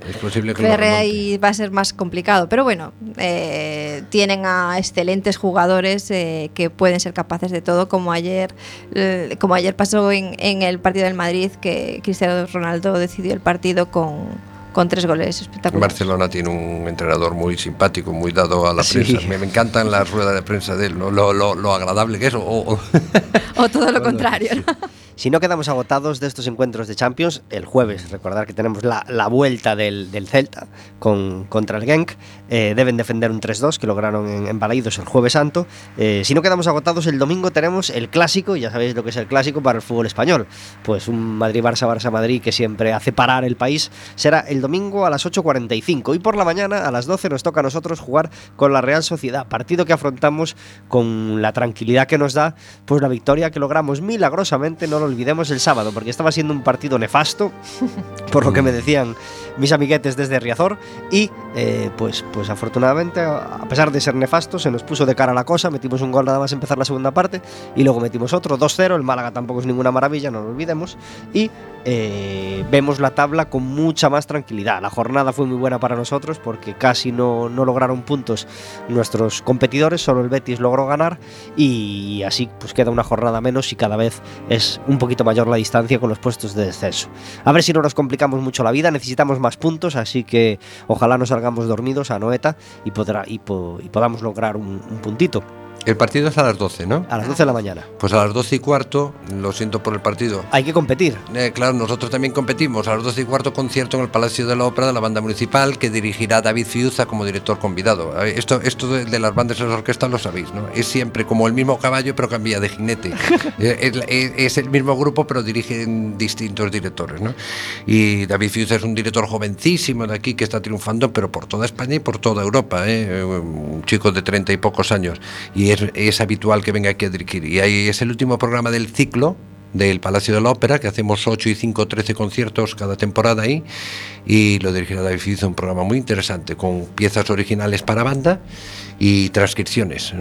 Speaker 3: Es posible que lo
Speaker 2: férrea
Speaker 3: remonte.
Speaker 2: y va a ser más complicado. Pero bueno, eh, tienen a excelentes jugadores eh, que pueden ser capaces de todo, como ayer, eh, como ayer pasó en, en el partido del Madrid, que Cristiano Ronaldo decidió el partido con, con tres goles espectaculares.
Speaker 3: Barcelona tiene un entrenador muy simpático, muy dado a la
Speaker 1: Sí.
Speaker 3: prensa. Me, me encantan las ruedas de prensa de él, ¿no? lo, lo- lo agradable que es. o- o-
Speaker 2: O todo lo contrario. ¿no?
Speaker 1: Si no quedamos agotados de estos encuentros de Champions, el jueves, recordar que tenemos la, vuelta del, del Celta con, contra el Genk, eh, deben defender un 3-2 que lograron en, en Balaidos el jueves santo. Eh, si no quedamos agotados, el domingo tenemos el clásico, ya sabéis lo que es el clásico para el fútbol español. Pues un Madrid-Barça, Barça-Madrid que siempre hace parar el país, será el domingo a las 8.45 y por la mañana a las 12 nos toca a nosotros jugar con la Real Sociedad, partido que afrontamos con la tranquilidad que nos da pues la victoria que logramos milagrosamente, no olvidemos el sábado, porque estaba siendo un partido nefasto, por lo que me decían mis amiguetes desde Riazor, y eh, pues, pues afortunadamente, a a pesar de ser nefasto, se nos puso de cara la cosa, metimos un gol nada más empezar la segunda parte, y luego metimos otro, 2-0, el Málaga tampoco es ninguna maravilla, no lo olvidemos, y eh, vemos la tabla con mucha más tranquilidad. La jornada fue muy buena para nosotros porque casi no, no lograron puntos nuestros competidores, solo el Betis logró ganar y así pues queda una jornada menos y cada vez es un poquito mayor la distancia con los puestos de descenso. A ver si no nos complicamos mucho la vida, necesitamos más puntos, así que ojalá no salgamos dormidos a Noeta y, podrá, y, po- y podamos lograr un, un puntito
Speaker 3: El partido es a las 12, ¿no?
Speaker 1: a las 12 de la mañana.
Speaker 3: Pues a las 12 y cuarto, lo siento por el partido.
Speaker 1: Hay que competir.
Speaker 3: Eh, claro, nosotros también competimos. A las 12 y cuarto concierto en el Palacio de la Ópera de la Banda Municipal que dirigirá David Fiuza como director convidado. Esto, esto de, las bandas y las orquestas lo sabéis, ¿no? Es siempre como el mismo caballo pero cambia de jinete. Eh, es, es- es el mismo grupo pero dirigen distintos directores, ¿no? Y David Fiuza es un director jovencísimo de aquí que está triunfando pero por toda España y por toda Europa, ¿eh? Un chico de treinta y pocos años. Y es, habitual que venga aquí a dirigir. Y ahí es el último programa del ciclo del Palacio de la Ópera, que hacemos 8 y 5, 13 conciertos cada temporada ahí, y lo dirigirá David Fizo, un programa muy interesante, con piezas originales para banda y transcripciones.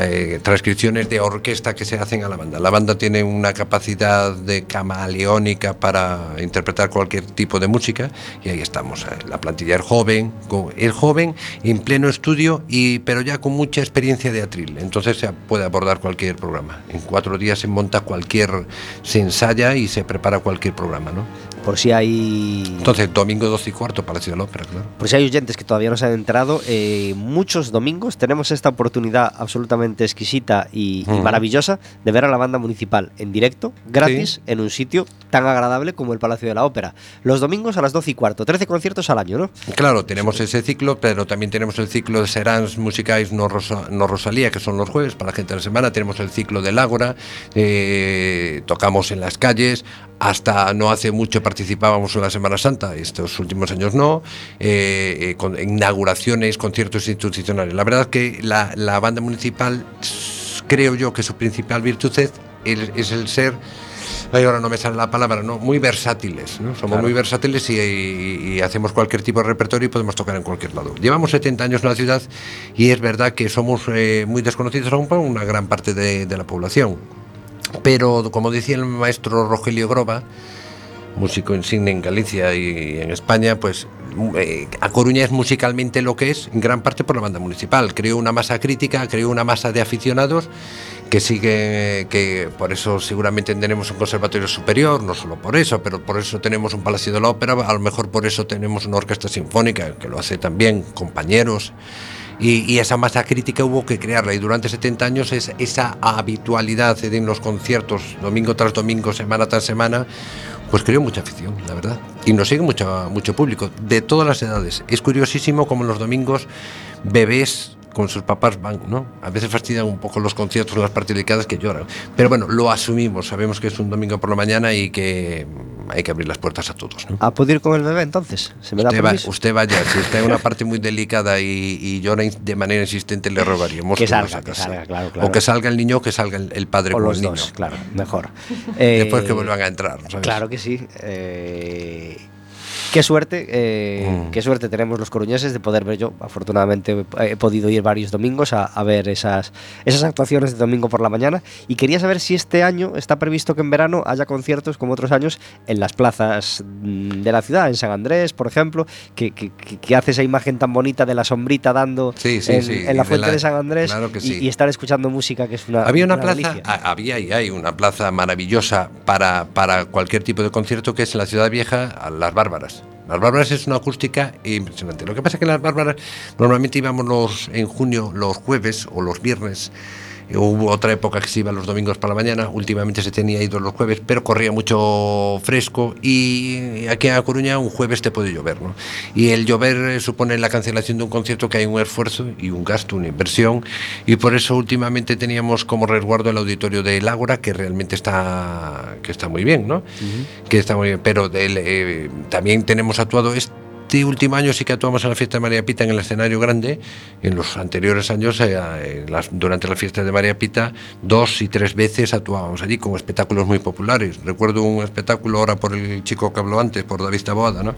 Speaker 3: Eh, transcripciones de orquesta que se hacen a la banda. La banda tiene una capacidad de camaleónica para interpretar cualquier tipo de música, y ahí estamos. eh, La plantilla es joven, con- es joven, en pleno estudio, y, pero ya con mucha experiencia de atril, entonces se puede abordar cualquier programa. En cuatro días se monta cualquier, se ensaya y se prepara cualquier programa, ¿no?
Speaker 1: Por si hay
Speaker 3: Entonces, domingo 12 y cuarto, Palacio de la Ópera, claro.
Speaker 1: Por si hay oyentes que todavía no se han enterado, eh, muchos domingos tenemos esta oportunidad absolutamente exquisita y, maravillosa de ver a la banda municipal en directo, gratis,
Speaker 3: Sí.
Speaker 1: en un sitio tan agradable como el Palacio de la Ópera. Los domingos a las 12 y cuarto, 13 conciertos al año, ¿no?
Speaker 3: Claro, tenemos ese ciclo, pero también tenemos el ciclo de Serans Musicais no, Rosa- no Rosalía, que son los jueves para la gente de la semana. Tenemos el ciclo del Ágora, eh, tocamos en las calles. Hasta no hace mucho participábamos en la Semana Santa, estos últimos años no, eh, eh, con inauguraciones, conciertos institucionales. La verdad que la, la banda municipal, creo yo que su principal virtud es el, es el ser Ay, ahora no me sale la palabra, ¿no? Muy versátiles, ¿no? Somos
Speaker 1: Claro.
Speaker 3: muy versátiles y, y- y hacemos cualquier tipo de repertorio y podemos tocar en cualquier lado. Llevamos 70 años en la ciudad y es verdad que somos eh, muy desconocidos aún para una gran parte de, de la población. Pero, como decía el maestro Rogelio Groba, músico insigne en Galicia y en España, pues eh, A Coruña es musicalmente lo que es, en gran parte por la banda municipal. Creó una masa crítica, creó una masa de aficionados que sigue, que por eso seguramente tendremos un conservatorio superior, no solo por eso, pero por eso tenemos un Palacio de la Ópera, a lo mejor por eso tenemos una orquesta sinfónica, que lo hace también, compañeros. Y, esa masa crítica hubo que crearla y durante 70 años es esa habitualidad en los conciertos domingo tras domingo, semana tras semana, pues creó mucha afición, la verdad. Y nos sigue mucho, mucho público, de todas las edades. Es curiosísimo como los domingos bebés con sus papás van, ¿no? A veces fastidian un poco los conciertos, las partidas que lloran. Pero bueno, lo asumimos, sabemos que es un domingo por la mañana y que hay que abrir las puertas a todos. ¿no?
Speaker 1: ¿A poder ir con el bebé entonces?
Speaker 3: ¿Se me usted, da va, usted vaya, si está en una parte muy delicada y, y, llora de manera insistente, le robaríamos
Speaker 1: que salga, que salga, claro, claro.
Speaker 3: O que salga el niño o que salga el, padre
Speaker 1: o
Speaker 3: con
Speaker 1: los
Speaker 3: el niño.
Speaker 1: Dos, claro, mejor.
Speaker 3: Después que vuelvan a entrar. ¿sabes?
Speaker 1: Claro que sí. Eh, Qué suerte, eh, mm. qué suerte tenemos los coruñeses de poder ver yo. Afortunadamente he podido ir varios domingos a, a, ver esas, esas actuaciones de domingo por la mañana y quería saber si este año está previsto que en verano haya conciertos como otros años en las plazas de la ciudad, en San Andrés, por ejemplo, que, que, que hace esa imagen tan bonita de la sombrita dando
Speaker 3: sí, sí,
Speaker 1: en,
Speaker 3: sí.
Speaker 1: en, la fuente de, la, de, San Andrés
Speaker 3: claro
Speaker 1: y, y, estar escuchando música que es una
Speaker 3: había una,
Speaker 1: una
Speaker 3: plaza
Speaker 1: delicia.
Speaker 3: había y hay una plaza maravillosa para, para cualquier tipo de concierto que es en la ciudad vieja las Bárbaras las Bárbaras es una acústica impresionante. Lo que pasa es que las Bárbaras normalmente íbamos los, en junio los jueves o los viernes. Hubo otra época que se iba los domingos para la mañana, últimamente se tenía ido los jueves, pero corría mucho fresco y aquí en A Coruña un jueves te puede llover. ¿no? Y el llover supone la cancelación de un concierto que hay un esfuerzo y un gasto, una inversión, y por eso últimamente teníamos como resguardo el auditorio del Ágora, que realmente está, que está muy bien, ¿no? Uh -huh. que está muy bien, pero del, eh, también tenemos actuado este este último año sí que actuamos en la fiesta de María Pita en el escenario grande. En los anteriores años, eh, eh las, durante la fiesta de María Pita, dos y tres veces actuábamos allí con espectáculos muy populares. Recuerdo un espectáculo ahora por el chico que habló antes, por David Taboada, ¿no?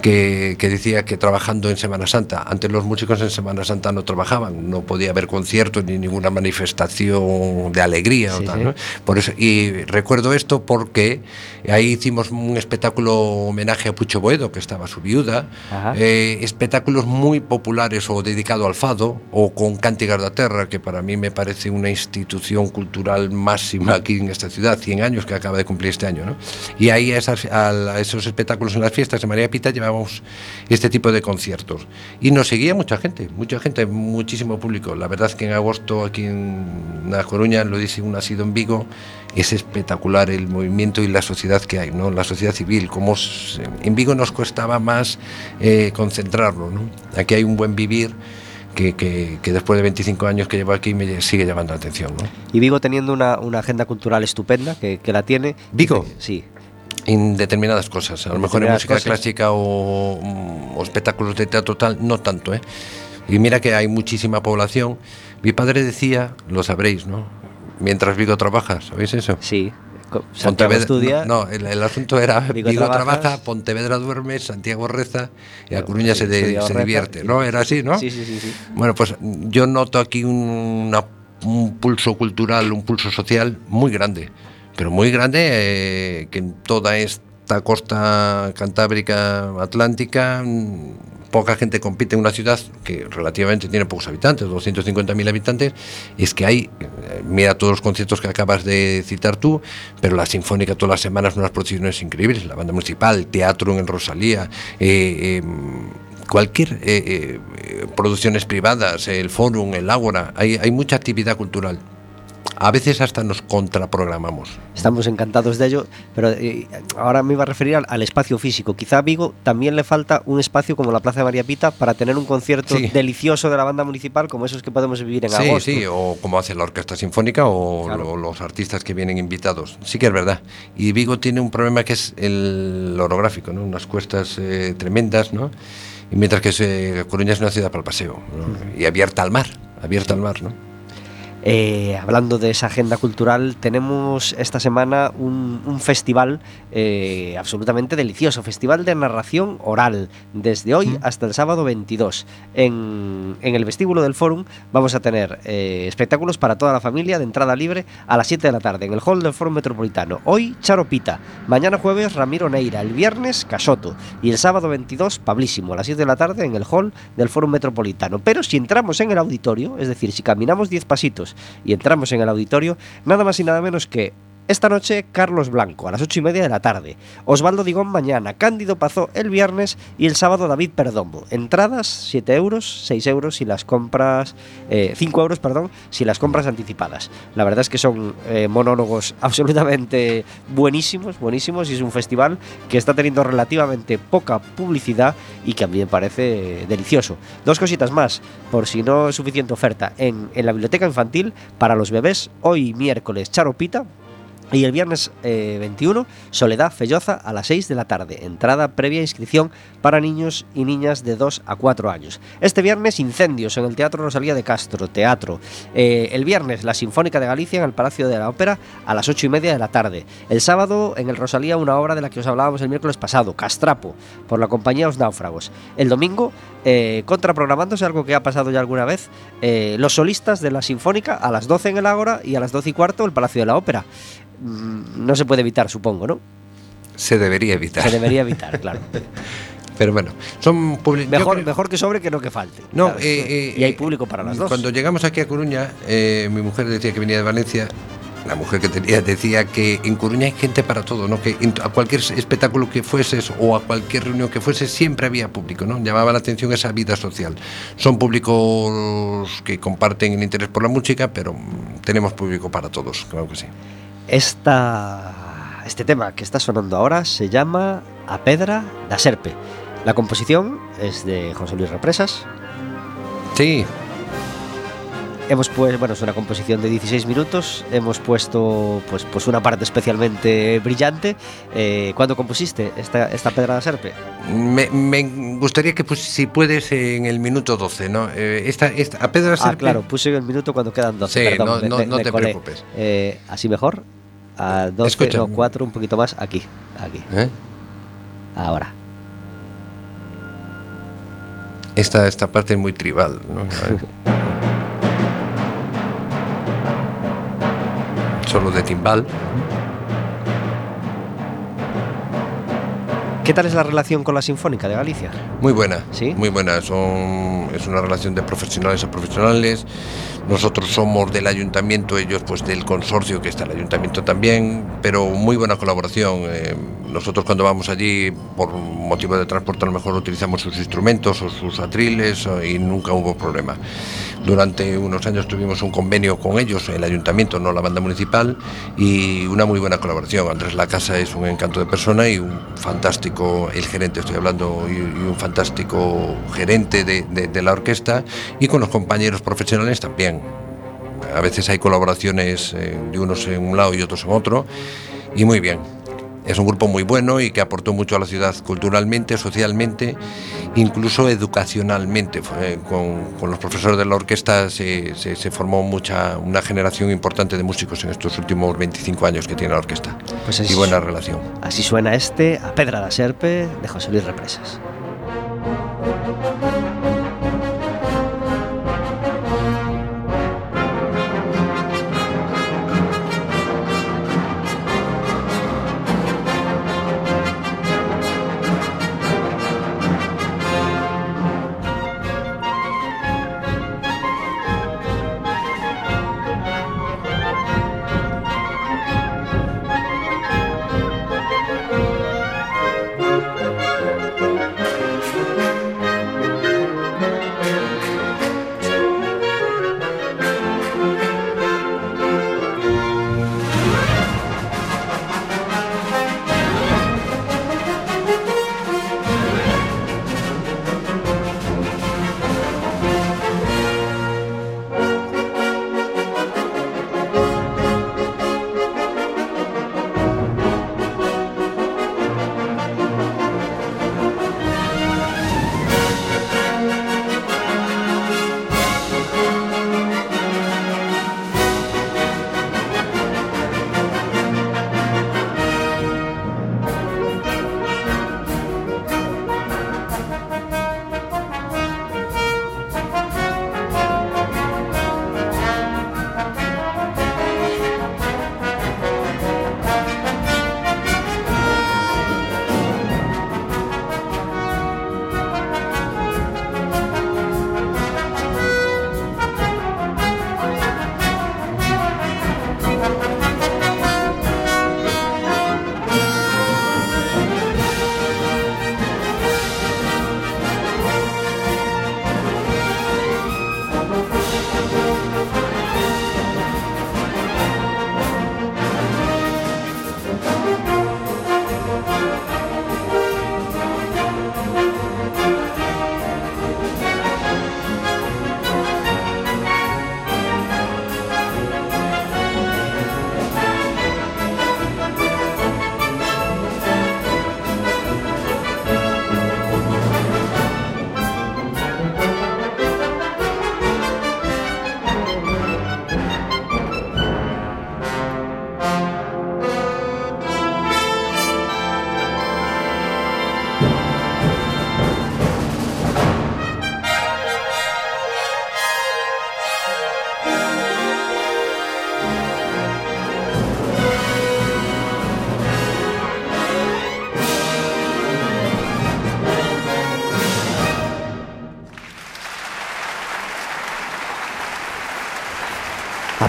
Speaker 3: Que, que, decía que trabajando en Semana Santa, antes los músicos en Semana Santa no trabajaban, no podía haber conciertos ni ninguna manifestación de alegría sí, o tal, sí. ¿no? Por eso, y recuerdo esto porque ahí hicimos un espectáculo homenaje a Pucho Boedo, que estaba su viuda, eh, espectáculos muy populares o dedicado al fado o con Cántigas da Terra, que para mí me parece una institución cultural máxima aquí en esta ciudad, 100 años que acaba de cumplir este año, ¿no? Y ahí a, esas, a esos espectáculos en las fiestas de María Pita llevamos este tipo de conciertos. Y nos seguía mucha gente, mucha gente, muchísimo público. La verdad es que en agosto aquí en La Coruña, lo dice un nacido en Vigo, es espectacular el movimiento y la sociedad que hay, ¿no? la sociedad civil. Como en Vigo nos costaba más eh, concentrarlo. ¿no? Aquí hay un buen vivir. Que, que, que, después de 25 años que llevo aquí me sigue llamando la atención. ¿no?
Speaker 1: Y Vigo teniendo una, una agenda cultural estupenda que, que la tiene.
Speaker 3: ¿Vigo?
Speaker 1: Sí,
Speaker 3: en determinadas cosas. A lo mejor en música cosas. clásica o, o, espectáculos de teatro tal, no tanto, ¿eh? Y mira que hay muchísima población. Mi padre decía, lo sabréis, ¿no? Mientras Vigo trabaja, ¿sabéis eso?
Speaker 1: Sí.
Speaker 3: Pontevedra
Speaker 1: estudia.
Speaker 3: No, el, el, asunto era Vigo, Vigo trabaja, Pontevedra duerme, Santiago reza y A Coruña se, de, se divierte, ¿no? Era así, ¿no?
Speaker 1: Sí, sí, sí, sí.
Speaker 3: Bueno, pues yo noto aquí una, un pulso cultural, un pulso social muy grande pero muy grande, eh, que en toda esta costa cantábrica atlántica poca gente compite en una ciudad que relativamente tiene pocos habitantes, 250.000 habitantes, es que hay, eh, mira todos los conciertos que acabas de citar tú, pero la Sinfónica todas las semanas unas producciones increíbles, la banda municipal, teatro en el Rosalía, eh, eh, cualquier producciones privadas, el Fórum, el Ágora, hay, hay mucha actividad cultural a veces hasta nos contraprogramamos.
Speaker 1: Estamos encantados de ello, pero eh, ahora me iba a referir al, al, espacio físico. Quizá a Vigo también le falta un espacio como la Plaza de María Pita para tener un concierto sí. delicioso de la banda municipal como esos que podemos vivir en
Speaker 3: sí,
Speaker 1: agosto.
Speaker 3: Sí, sí, o como hace la Orquesta Sinfónica o claro. lo, los artistas que vienen invitados. Sí que es verdad. Y Vigo tiene un problema que es el orográfico, ¿no? unas cuestas eh, tremendas, ¿no? Y mientras que se, Coruña es una ciudad para el paseo ¿no? uh -huh. y abierta al mar, abierta al mar, ¿no?
Speaker 1: Eh, hablando de esa agenda cultural, tenemos esta semana un, un festival eh, absolutamente delicioso, festival de narración oral, desde hoy hasta el sábado 22. En, en, el vestíbulo del Fórum vamos a tener eh, espectáculos para toda la familia de entrada libre a las 7 de la tarde en el hall del Fórum Metropolitano. Hoy Charopita, mañana jueves Ramiro Neira, el viernes Casoto y el sábado 22 Pablísimo a las 7 de la tarde en el hall del Fórum Metropolitano. Pero si entramos en el auditorio, es decir, si caminamos 10 pasitos y entramos en el auditorio, nada más y nada menos que esta noche, Carlos Blanco, a las ocho y media de la tarde. Osvaldo Digón mañana, Cándido Pazó el viernes y el sábado David Perdombo. Entradas, 7 euros, 6 euros si las compras... Eh, 5 euros, perdón, si las compras anticipadas. La verdad es que son eh, monólogos absolutamente buenísimos, buenísimos y es un festival que está teniendo relativamente poca publicidad y que a mí me parece delicioso. Dos cositas más, por si no es suficiente oferta. En, en la biblioteca infantil, para los bebés, hoy miércoles, Charopita, y el viernes eh, 21, Soledad Felloza a las 6 de la tarde. Entrada previa inscripción para niños y niñas de 2 a 4 años. Este viernes, incendios en el Teatro Rosalía de Castro, teatro. Eh, el viernes, la Sinfónica de Galicia en el Palacio de la Ópera a las 8 y media de la tarde. El sábado, en el Rosalía, una obra de la que os hablábamos el miércoles pasado, Castrapo, por la compañía Los Náufragos. El domingo, eh, contraprogramándose algo que ha pasado ya alguna vez, eh, los solistas de la Sinfónica a las 12 en el Ágora y a las 12 y cuarto el Palacio de la Ópera. Mm, no se puede evitar, supongo, ¿no?
Speaker 3: Se debería evitar.
Speaker 1: Se debería evitar, claro.
Speaker 3: Pero bueno, son
Speaker 1: Mejor,
Speaker 3: creo-
Speaker 1: mejor que sobre que no que falte.
Speaker 3: No,
Speaker 1: Claro,
Speaker 3: eh, eh,
Speaker 1: y hay público para las dos.
Speaker 3: Cuando llegamos aquí a Coruña, mi mujer decía que venía de Valencia. La mujer que tenía decía que en Coruña hay gente para todo, ¿no? Que a cualquier espectáculo que fueses o a cualquier reunión que fueses siempre había público, ¿no? Llamaba la atención esa vida social. Son públicos que comparten el interés por la música, pero mm, tenemos público para todos, claro que sí.
Speaker 1: Esta, este tema que está sonando ahora se llama A Pedra da Serpe. La composición es de José Luis Represas.
Speaker 3: Sí,
Speaker 1: Hemos pues, bueno, es una composición de 16 minutos. Hemos puesto pues, pues una parte especialmente brillante. Eh, ¿Cuándo compusiste esta, esta Pedra da Serpe?
Speaker 3: me, me gustaría que pues, si puedes en el minuto 12, ¿no? Eh, esta, esta, a Pedro
Speaker 1: Ah,
Speaker 3: Serpe-
Speaker 1: claro, puse el minuto cuando quedan 12.
Speaker 3: Sí,
Speaker 1: perdón,
Speaker 3: no- no-
Speaker 1: me-
Speaker 3: no
Speaker 1: me
Speaker 3: te
Speaker 1: colé.
Speaker 3: preocupes.
Speaker 1: Eh, ¿Así mejor? A 12,
Speaker 3: Escucha.
Speaker 1: no, 4, un poquito más. Aquí, aquí.
Speaker 3: ¿Eh?
Speaker 1: Ahora.
Speaker 3: Esta, esta parte es muy tribal, ¿no? Solo de timbal.
Speaker 1: ¿Qué tal es la relación con la Sinfónica de Galicia?
Speaker 3: Muy buena,
Speaker 1: ¿Sí?
Speaker 3: muy buena. Son, es una relación de profesionales a profesionales. Nosotros somos del ayuntamiento, ellos pues del consorcio que está el ayuntamiento también, pero muy buena colaboración. Eh, nosotros cuando vamos allí, por motivo de transporte, a lo mejor utilizamos sus instrumentos o sus atriles o- y nunca hubo problema. Durante unos años tuvimos un convenio con ellos, el ayuntamiento, no la banda municipal, y una muy buena colaboración. Andrés Lacasa es un encanto de persona y un fantástico, el gerente estoy hablando, y, un fantástico gerente de, de- de la orquesta, y con los compañeros profesionales también. A veces hay colaboraciones eh, de unos en un lado y otros en otro, y muy bien. Es un grupo muy bueno y que aportó mucho a la ciudad culturalmente, socialmente, incluso educacionalmente. Fue, con, con los profesores de la orquesta se, se- se formó mucha, una generación importante de músicos en estos últimos 25 años que tiene la orquesta.
Speaker 1: Pues es-
Speaker 3: y buena relación.
Speaker 1: Así suena este A Pedra da Serpe de José Luis Represas.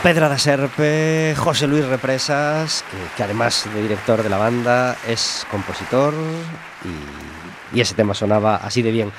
Speaker 1: Pedra da Serpe, José Luis Represas, que, que además de director de la banda es compositor y, y ese tema sonaba así de bien.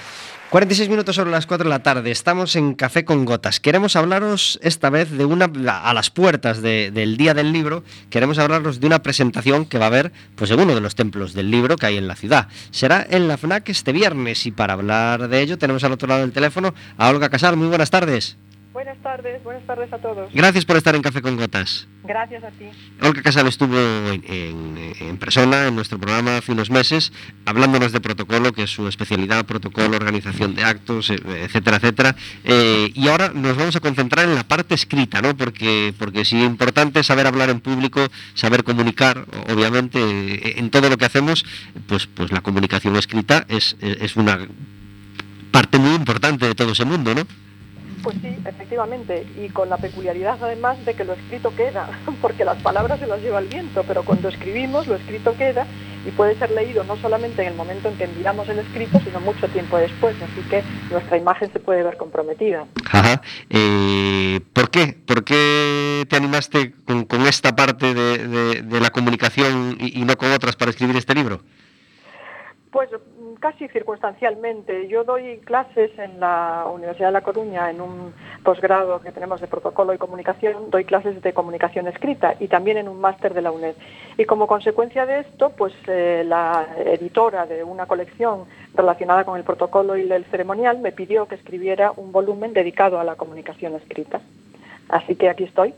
Speaker 1: 46 minutos sobre las 4 de la tarde, estamos en Café con Gotas. Queremos hablaros esta vez de una, a las puertas de, del Día del Libro, queremos hablaros de una presentación que va a haber pues, en uno de los templos del libro que hay en la ciudad. Será en la FNAC este viernes y para hablar de ello tenemos al otro lado del teléfono a Olga Casal. Muy buenas tardes.
Speaker 6: Buenas tardes, buenas tardes a todos.
Speaker 1: Gracias por estar en Café con Gotas.
Speaker 6: Gracias a ti.
Speaker 1: Olga Casal estuvo en, en, en, persona en nuestro programa hace unos meses, hablándonos de protocolo, que es su especialidad, protocolo, organización de actos, eh, etcétera, etcétera. Eh, y ahora nos vamos a concentrar en la parte escrita, ¿no? Porque, porque sí es importante saber hablar en público, saber comunicar, obviamente, eh, en todo lo que hacemos, pues, pues la comunicación escrita es, es una parte muy importante de todo ese mundo, ¿no?
Speaker 6: Pues sí, efectivamente, y con la peculiaridad además de que lo escrito queda, porque las palabras se las lleva el viento, pero cuando escribimos lo escrito queda y puede ser leído no solamente en el momento en que enviamos el escrito, sino mucho tiempo después, así que nuestra imagen se puede ver comprometida.
Speaker 1: Ajá. Eh, ¿Por qué? ¿Por qué te animaste con, esta parte de, la comunicación y no con otras para escribir este libro?
Speaker 6: Pues casi circunstancialmente. Yo doy clases en la Universidad de La Coruña en un posgrado que tenemos de protocolo y comunicación, doy clases de comunicación escrita y también en un máster de la UNED. Y como consecuencia de esto, pues eh, la editora de una colección relacionada con el protocolo y el ceremonial me pidió que escribiera un volumen dedicado a la comunicación escrita. Así que aquí estoy.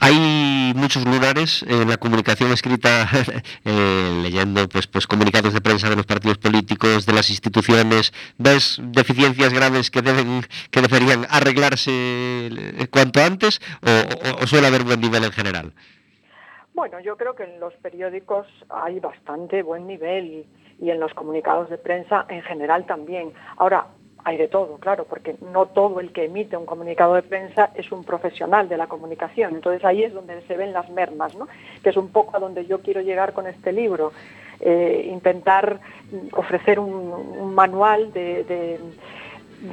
Speaker 1: Hay muchos lugares en la comunicación escrita, eh, leyendo pues, pues comunicados de prensa de los partidos políticos, de las instituciones, ves deficiencias graves que deben que deberían arreglarse eh, cuanto antes o suele haber buen nivel en general.
Speaker 6: Bueno, yo creo que en los periódicos hay bastante buen nivel y en los comunicados de prensa en general también. Ahora, hay de todo, claro, porque no todo el que emite un comunicado de prensa es un profesional de la comunicación. Entonces ahí es donde se ven las mermas, ¿no? que es un poco a donde yo quiero llegar con este libro. Eh, intentar ofrecer un, manual de,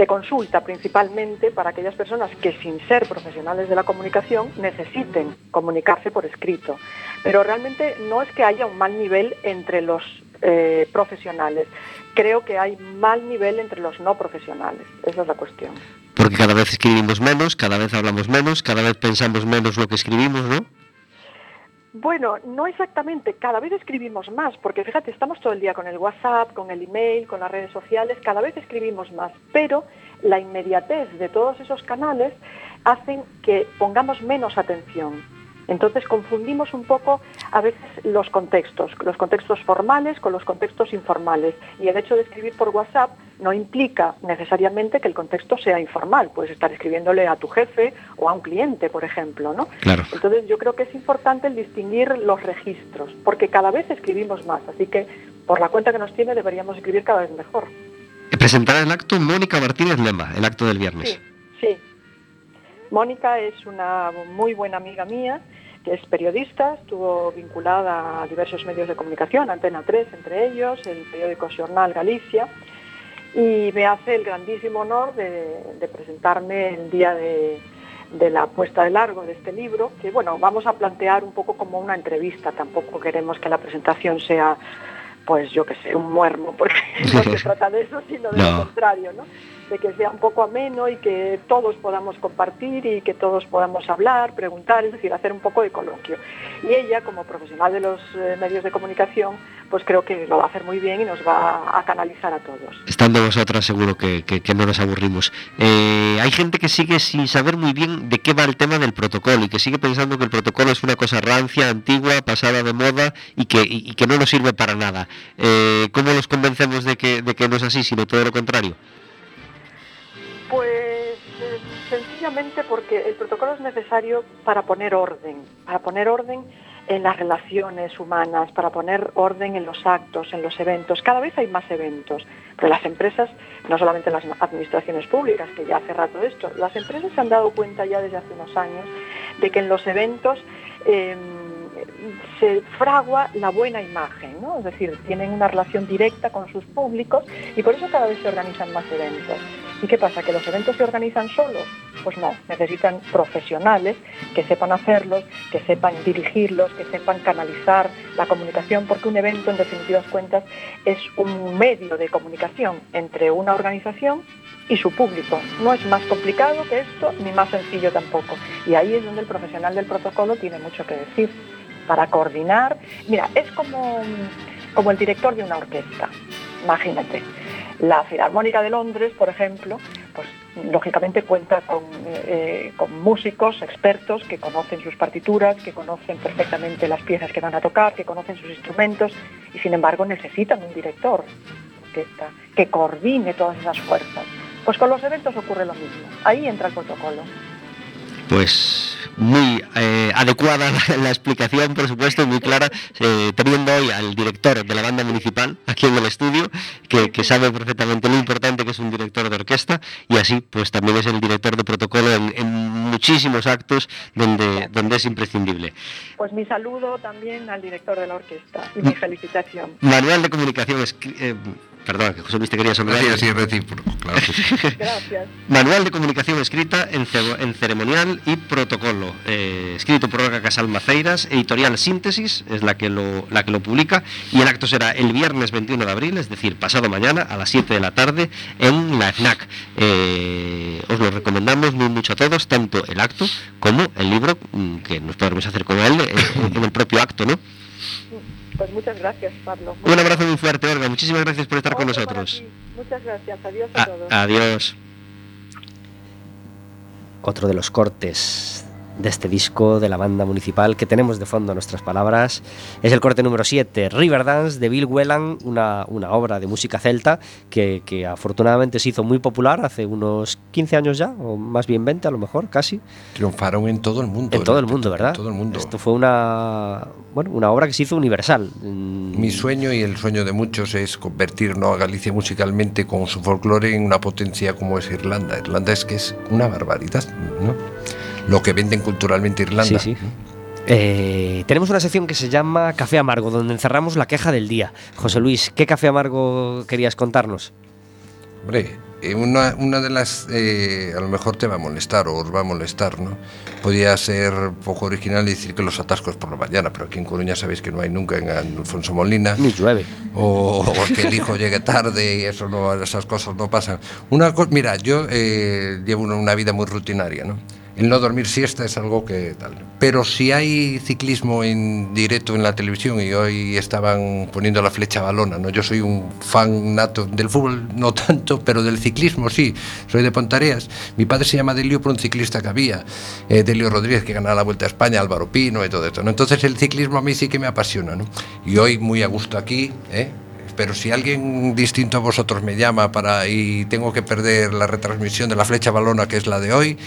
Speaker 6: consulta principalmente para aquellas personas que sin ser profesionales de la comunicación necesiten comunicarse por escrito. Pero realmente no es que haya un mal nivel entre los eh, profesionales creo que hay mal nivel entre los no profesionales. Esa es la cuestión.
Speaker 1: Porque cada vez escribimos menos, cada vez hablamos menos, cada vez pensamos menos lo que escribimos, ¿no?
Speaker 6: Bueno, no exactamente, cada vez escribimos más, porque fíjate, estamos todo el día con el WhatsApp, con el email, con las redes sociales, cada vez escribimos más, pero la inmediatez de todos esos canales hacen que pongamos menos atención. Entonces confundimos un poco a veces los contextos, los contextos formales con los contextos informales. Y el hecho de escribir por WhatsApp no implica necesariamente que el contexto sea informal. Puedes estar escribiéndole a tu jefe o a un cliente, por ejemplo, ¿no?
Speaker 1: Claro.
Speaker 6: Entonces yo creo que es importante el distinguir los registros, porque cada vez escribimos más, así que por la cuenta que nos tiene deberíamos escribir cada vez mejor.
Speaker 1: Presentará el acto Mónica Martínez Lema, el acto del viernes.
Speaker 6: Sí, sí. Mónica es una muy buena amiga mía que es periodista, estuvo vinculada a diversos medios de comunicación, Antena 3 entre ellos, el periódico Jornal Galicia, y me hace el grandísimo honor de, de presentarme el día de, de, la puesta de largo de este libro, que bueno, vamos a plantear un poco como una entrevista, tampoco queremos que la presentación sea pues yo que sé, un muermo, porque no se trata de eso, sino de no. lo contrario, ¿no? De que sea un poco ameno y que todos podamos compartir y que todos podamos hablar, preguntar, es decir, hacer un poco de coloquio. Y ella, como profesional de los eh, medios de comunicación, pues creo que lo va a hacer muy bien y nos va a canalizar a todos.
Speaker 1: Estando vosotras seguro que, que, no nos aburrimos. Eh, hay gente que sigue sin saber muy bien de qué va el tema del protocolo y que sigue pensando que el protocolo es una cosa rancia, antigua, pasada de moda y que, y que no nos sirve para nada. Eh, ¿Cómo los convencemos de que, de que no es así, sino todo lo contrario?
Speaker 6: Porque el protocolo es necesario para poner orden, para poner orden en las relaciones humanas, para poner orden en los actos, en los eventos. Cada vez hay más eventos, pero las empresas, no solamente las administraciones públicas, que ya hace rato esto, las empresas se han dado cuenta ya desde hace unos años de que en los eventos eh, se fragua la buena imagen, es decir, tienen una relación directa con sus públicos y por eso cada vez se organizan más eventos. ¿Y qué pasa? ¿Que los eventos se organizan solos? Pues no, necesitan profesionales que sepan hacerlos, que sepan dirigirlos, que sepan canalizar la comunicación, porque un evento, en definitivas cuentas, es un medio de comunicación entre una organización y su público. No es más complicado que esto, ni más sencillo tampoco. Y ahí es donde el profesional del protocolo tiene mucho que decir para coordinar. Mira, es como, como el director de una orquesta, imagínate. La Filarmónica de Londres, por ejemplo, lógicamente cuenta con, eh, con, músicos expertos que conocen sus partituras, que conocen perfectamente las piezas que van a tocar, que conocen sus instrumentos y sin embargo necesitan un director que coordine todas esas fuerzas. Pues con los eventos ocurre lo mismo. Ahí entra el protocolo.
Speaker 1: Pues muy eh, adecuada la, explicación, por supuesto, muy clara, eh, teniendo hoy al director de la banda municipal aquí en el estudio, que, sabe perfectamente lo importante que es un director de orquesta y así pues también es el director de protocolo en, muchísimos actos donde, donde es imprescindible.
Speaker 6: Pues mi saludo también al director de la orquesta y mi felicitación.
Speaker 1: Manual de comunicación, eh, Perdón, que José Luis te quería saludar.
Speaker 3: Sí, sí, recíproco, claro
Speaker 6: Gracias.
Speaker 1: Manual de comunicación escrita en, en ceremonial y protocolo. Eh, escrito por Olga Casal Maceiras, editorial Síntesis, es la que, lo, la que lo publica. Y el acto será el viernes 21 de abril, es decir, pasado mañana a las 7 de la tarde en la FNAC. Eh, os lo recomendamos muy mucho a todos, tanto el acto como el libro, mm, que nos podremos hacer con él en el propio acto, ¿no?
Speaker 6: Pues muchas gracias, Pablo.
Speaker 1: Un abrazo muy fuerte, Olga. Muchísimas gracias por estar con nosotros.
Speaker 6: Muchas gracias. Adiós a, todos.
Speaker 1: Adiós. Otro de los cortes de este disco de la banda municipal que tenemos de fondo nuestras palabras. Es el corte número 7, Riverdance de Bill Whelan, una, una obra de música celta que, que, afortunadamente se hizo muy popular hace unos 15 años ya, o más bien 20 a lo mejor, casi.
Speaker 3: Triunfaron en todo el mundo.
Speaker 1: En todo el mundo, ¿verdad? En
Speaker 3: todo el mundo.
Speaker 1: Esto fue una, bueno, una obra que se hizo universal.
Speaker 3: Mi sueño y el sueño de muchos es convertir ¿no? a Galicia musicalmente con su folclore en una potencia como es Irlanda. Irlanda es que es una barbaridad, ¿no? Lo que venden culturalmente Irlanda.
Speaker 1: Sí, sí. Eh, tenemos una sección que se llama Café Amargo, donde encerramos la queja del día. José Luis, ¿qué café amargo querías contarnos?
Speaker 3: Hombre, eh, una, una, de las, eh, a lo mejor te va a molestar o os va a molestar, ¿no? Podía ser poco original y decir que los atascos por la mañana, pero aquí en Coruña sabéis que no hay nunca en Alfonso Molina.
Speaker 1: Ni llueve.
Speaker 3: O, que el hijo llegue tarde y eso no, esas cosas no pasan. Una mira, yo llevo una, una vida muy rutinaria, ¿no? El no dormir siesta es algo que tal. Pero si hay ciclismo en directo en la televisión y hoy estaban poniendo la flecha balona, ¿no? Yo soy un fan nato del fútbol, no tanto, pero del ciclismo sí. Soy de Pontareas. Mi padre se llama Delio por un ciclista que había, eh, Delio Rodríguez, que ganaba la Vuelta a España, Álvaro Pino y todo esto. ¿no? Entonces el ciclismo a mí sí que me apasiona. ¿no? Y hoy muy a gusto aquí, ¿eh? Pero si alguien distinto a vosotros me llama para y tengo que perder la retransmisión de la flecha balona que es la de hoy,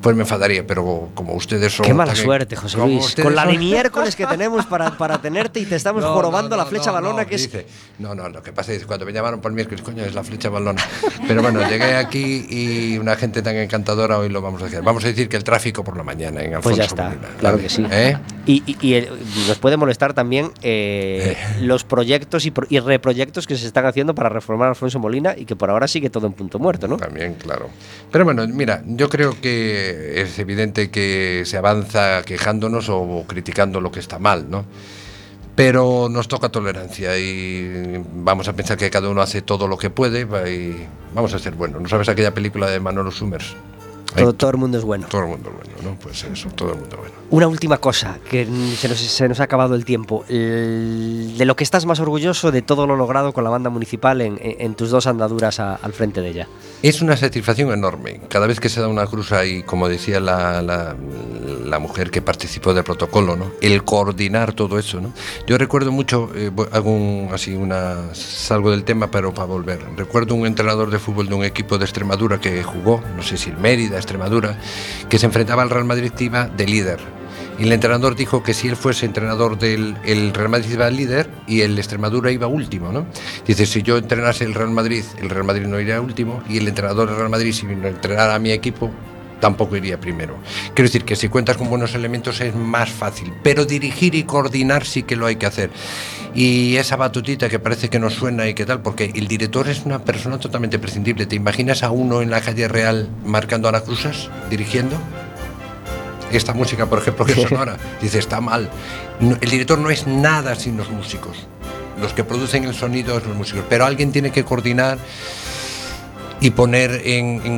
Speaker 3: pues me enfadaría, pero como ustedes son...
Speaker 1: Qué mala suerte, José Luis. Con la de miércoles que tenemos para, para tenerte y te estamos jorobando la flecha balona que
Speaker 3: dice, No, no, lo que pasa es que cuando me llamaron por el miércoles, coño, es la flecha balona. Pero bueno, llegué aquí y una gente tan encantadora hoy lo vamos a hacer. Vamos a decir que el tráfico por la mañana en Alfonso
Speaker 1: Pues ya está, claro que sí. ¿Eh? Y, y, nos puede molestar también eh, eh. los proyectos y, y reproyectos que se están haciendo para reformar Alfonso Molina y que por ahora sigue todo en punto muerto, ¿no?
Speaker 3: También, claro. Pero bueno, mira, yo creo que es evidente que se avanza quejándonos o criticando lo que está mal, ¿no? Pero nos toca tolerancia y vamos a pensar que cada uno hace todo lo que puede y vamos a ser buenos. ¿No sabes aquella película de Manolo Summers?
Speaker 1: Todo, el mundo es bueno.
Speaker 3: Todo el mundo es bueno, ¿no? Pues eso, todo el mundo es bueno.
Speaker 1: Una última cosa, que se nos, se nos ha acabado el tiempo. de lo que estás más orgulloso de todo lo logrado con la banda municipal en, tus dos andaduras al frente de ella.
Speaker 3: Es una satisfacción enorme. Cada vez que se da una cruz ahí, como decía la, la, mujer que participó del protocolo, ¿no? El coordinar todo eso, ¿no? Yo recuerdo mucho, eh, hago así una, salgo del tema, pero para volver. Recuerdo un entrenador de fútbol de un equipo de Extremadura que jugó, no sé si el Mérida, Extremadura, que se enfrentaba al Real Madrid iba de líder. Y el entrenador dijo que si él fuese entrenador del el Real Madrid iba líder y el Extremadura iba último, ¿no? Dice, si yo entrenase el Real Madrid, el Real Madrid no iría último y el entrenador del Real Madrid, si entrenara a mi equipo, tampoco iría primero. Quiero decir que si cuentas con buenos elementos es más fácil, pero dirigir y coordinar sí que lo hay que hacer. Y esa batutita que parece que no suena y qué tal, porque el director es una persona totalmente prescindible. ¿Te imaginas a uno en la calle real marcando a la cruzas, dirigiendo? Esta música, por ejemplo, que sonora, dice, está mal. No, el director no es nada sin los músicos. Los que producen el sonido son los músicos, pero alguien tiene que coordinar y poner en, en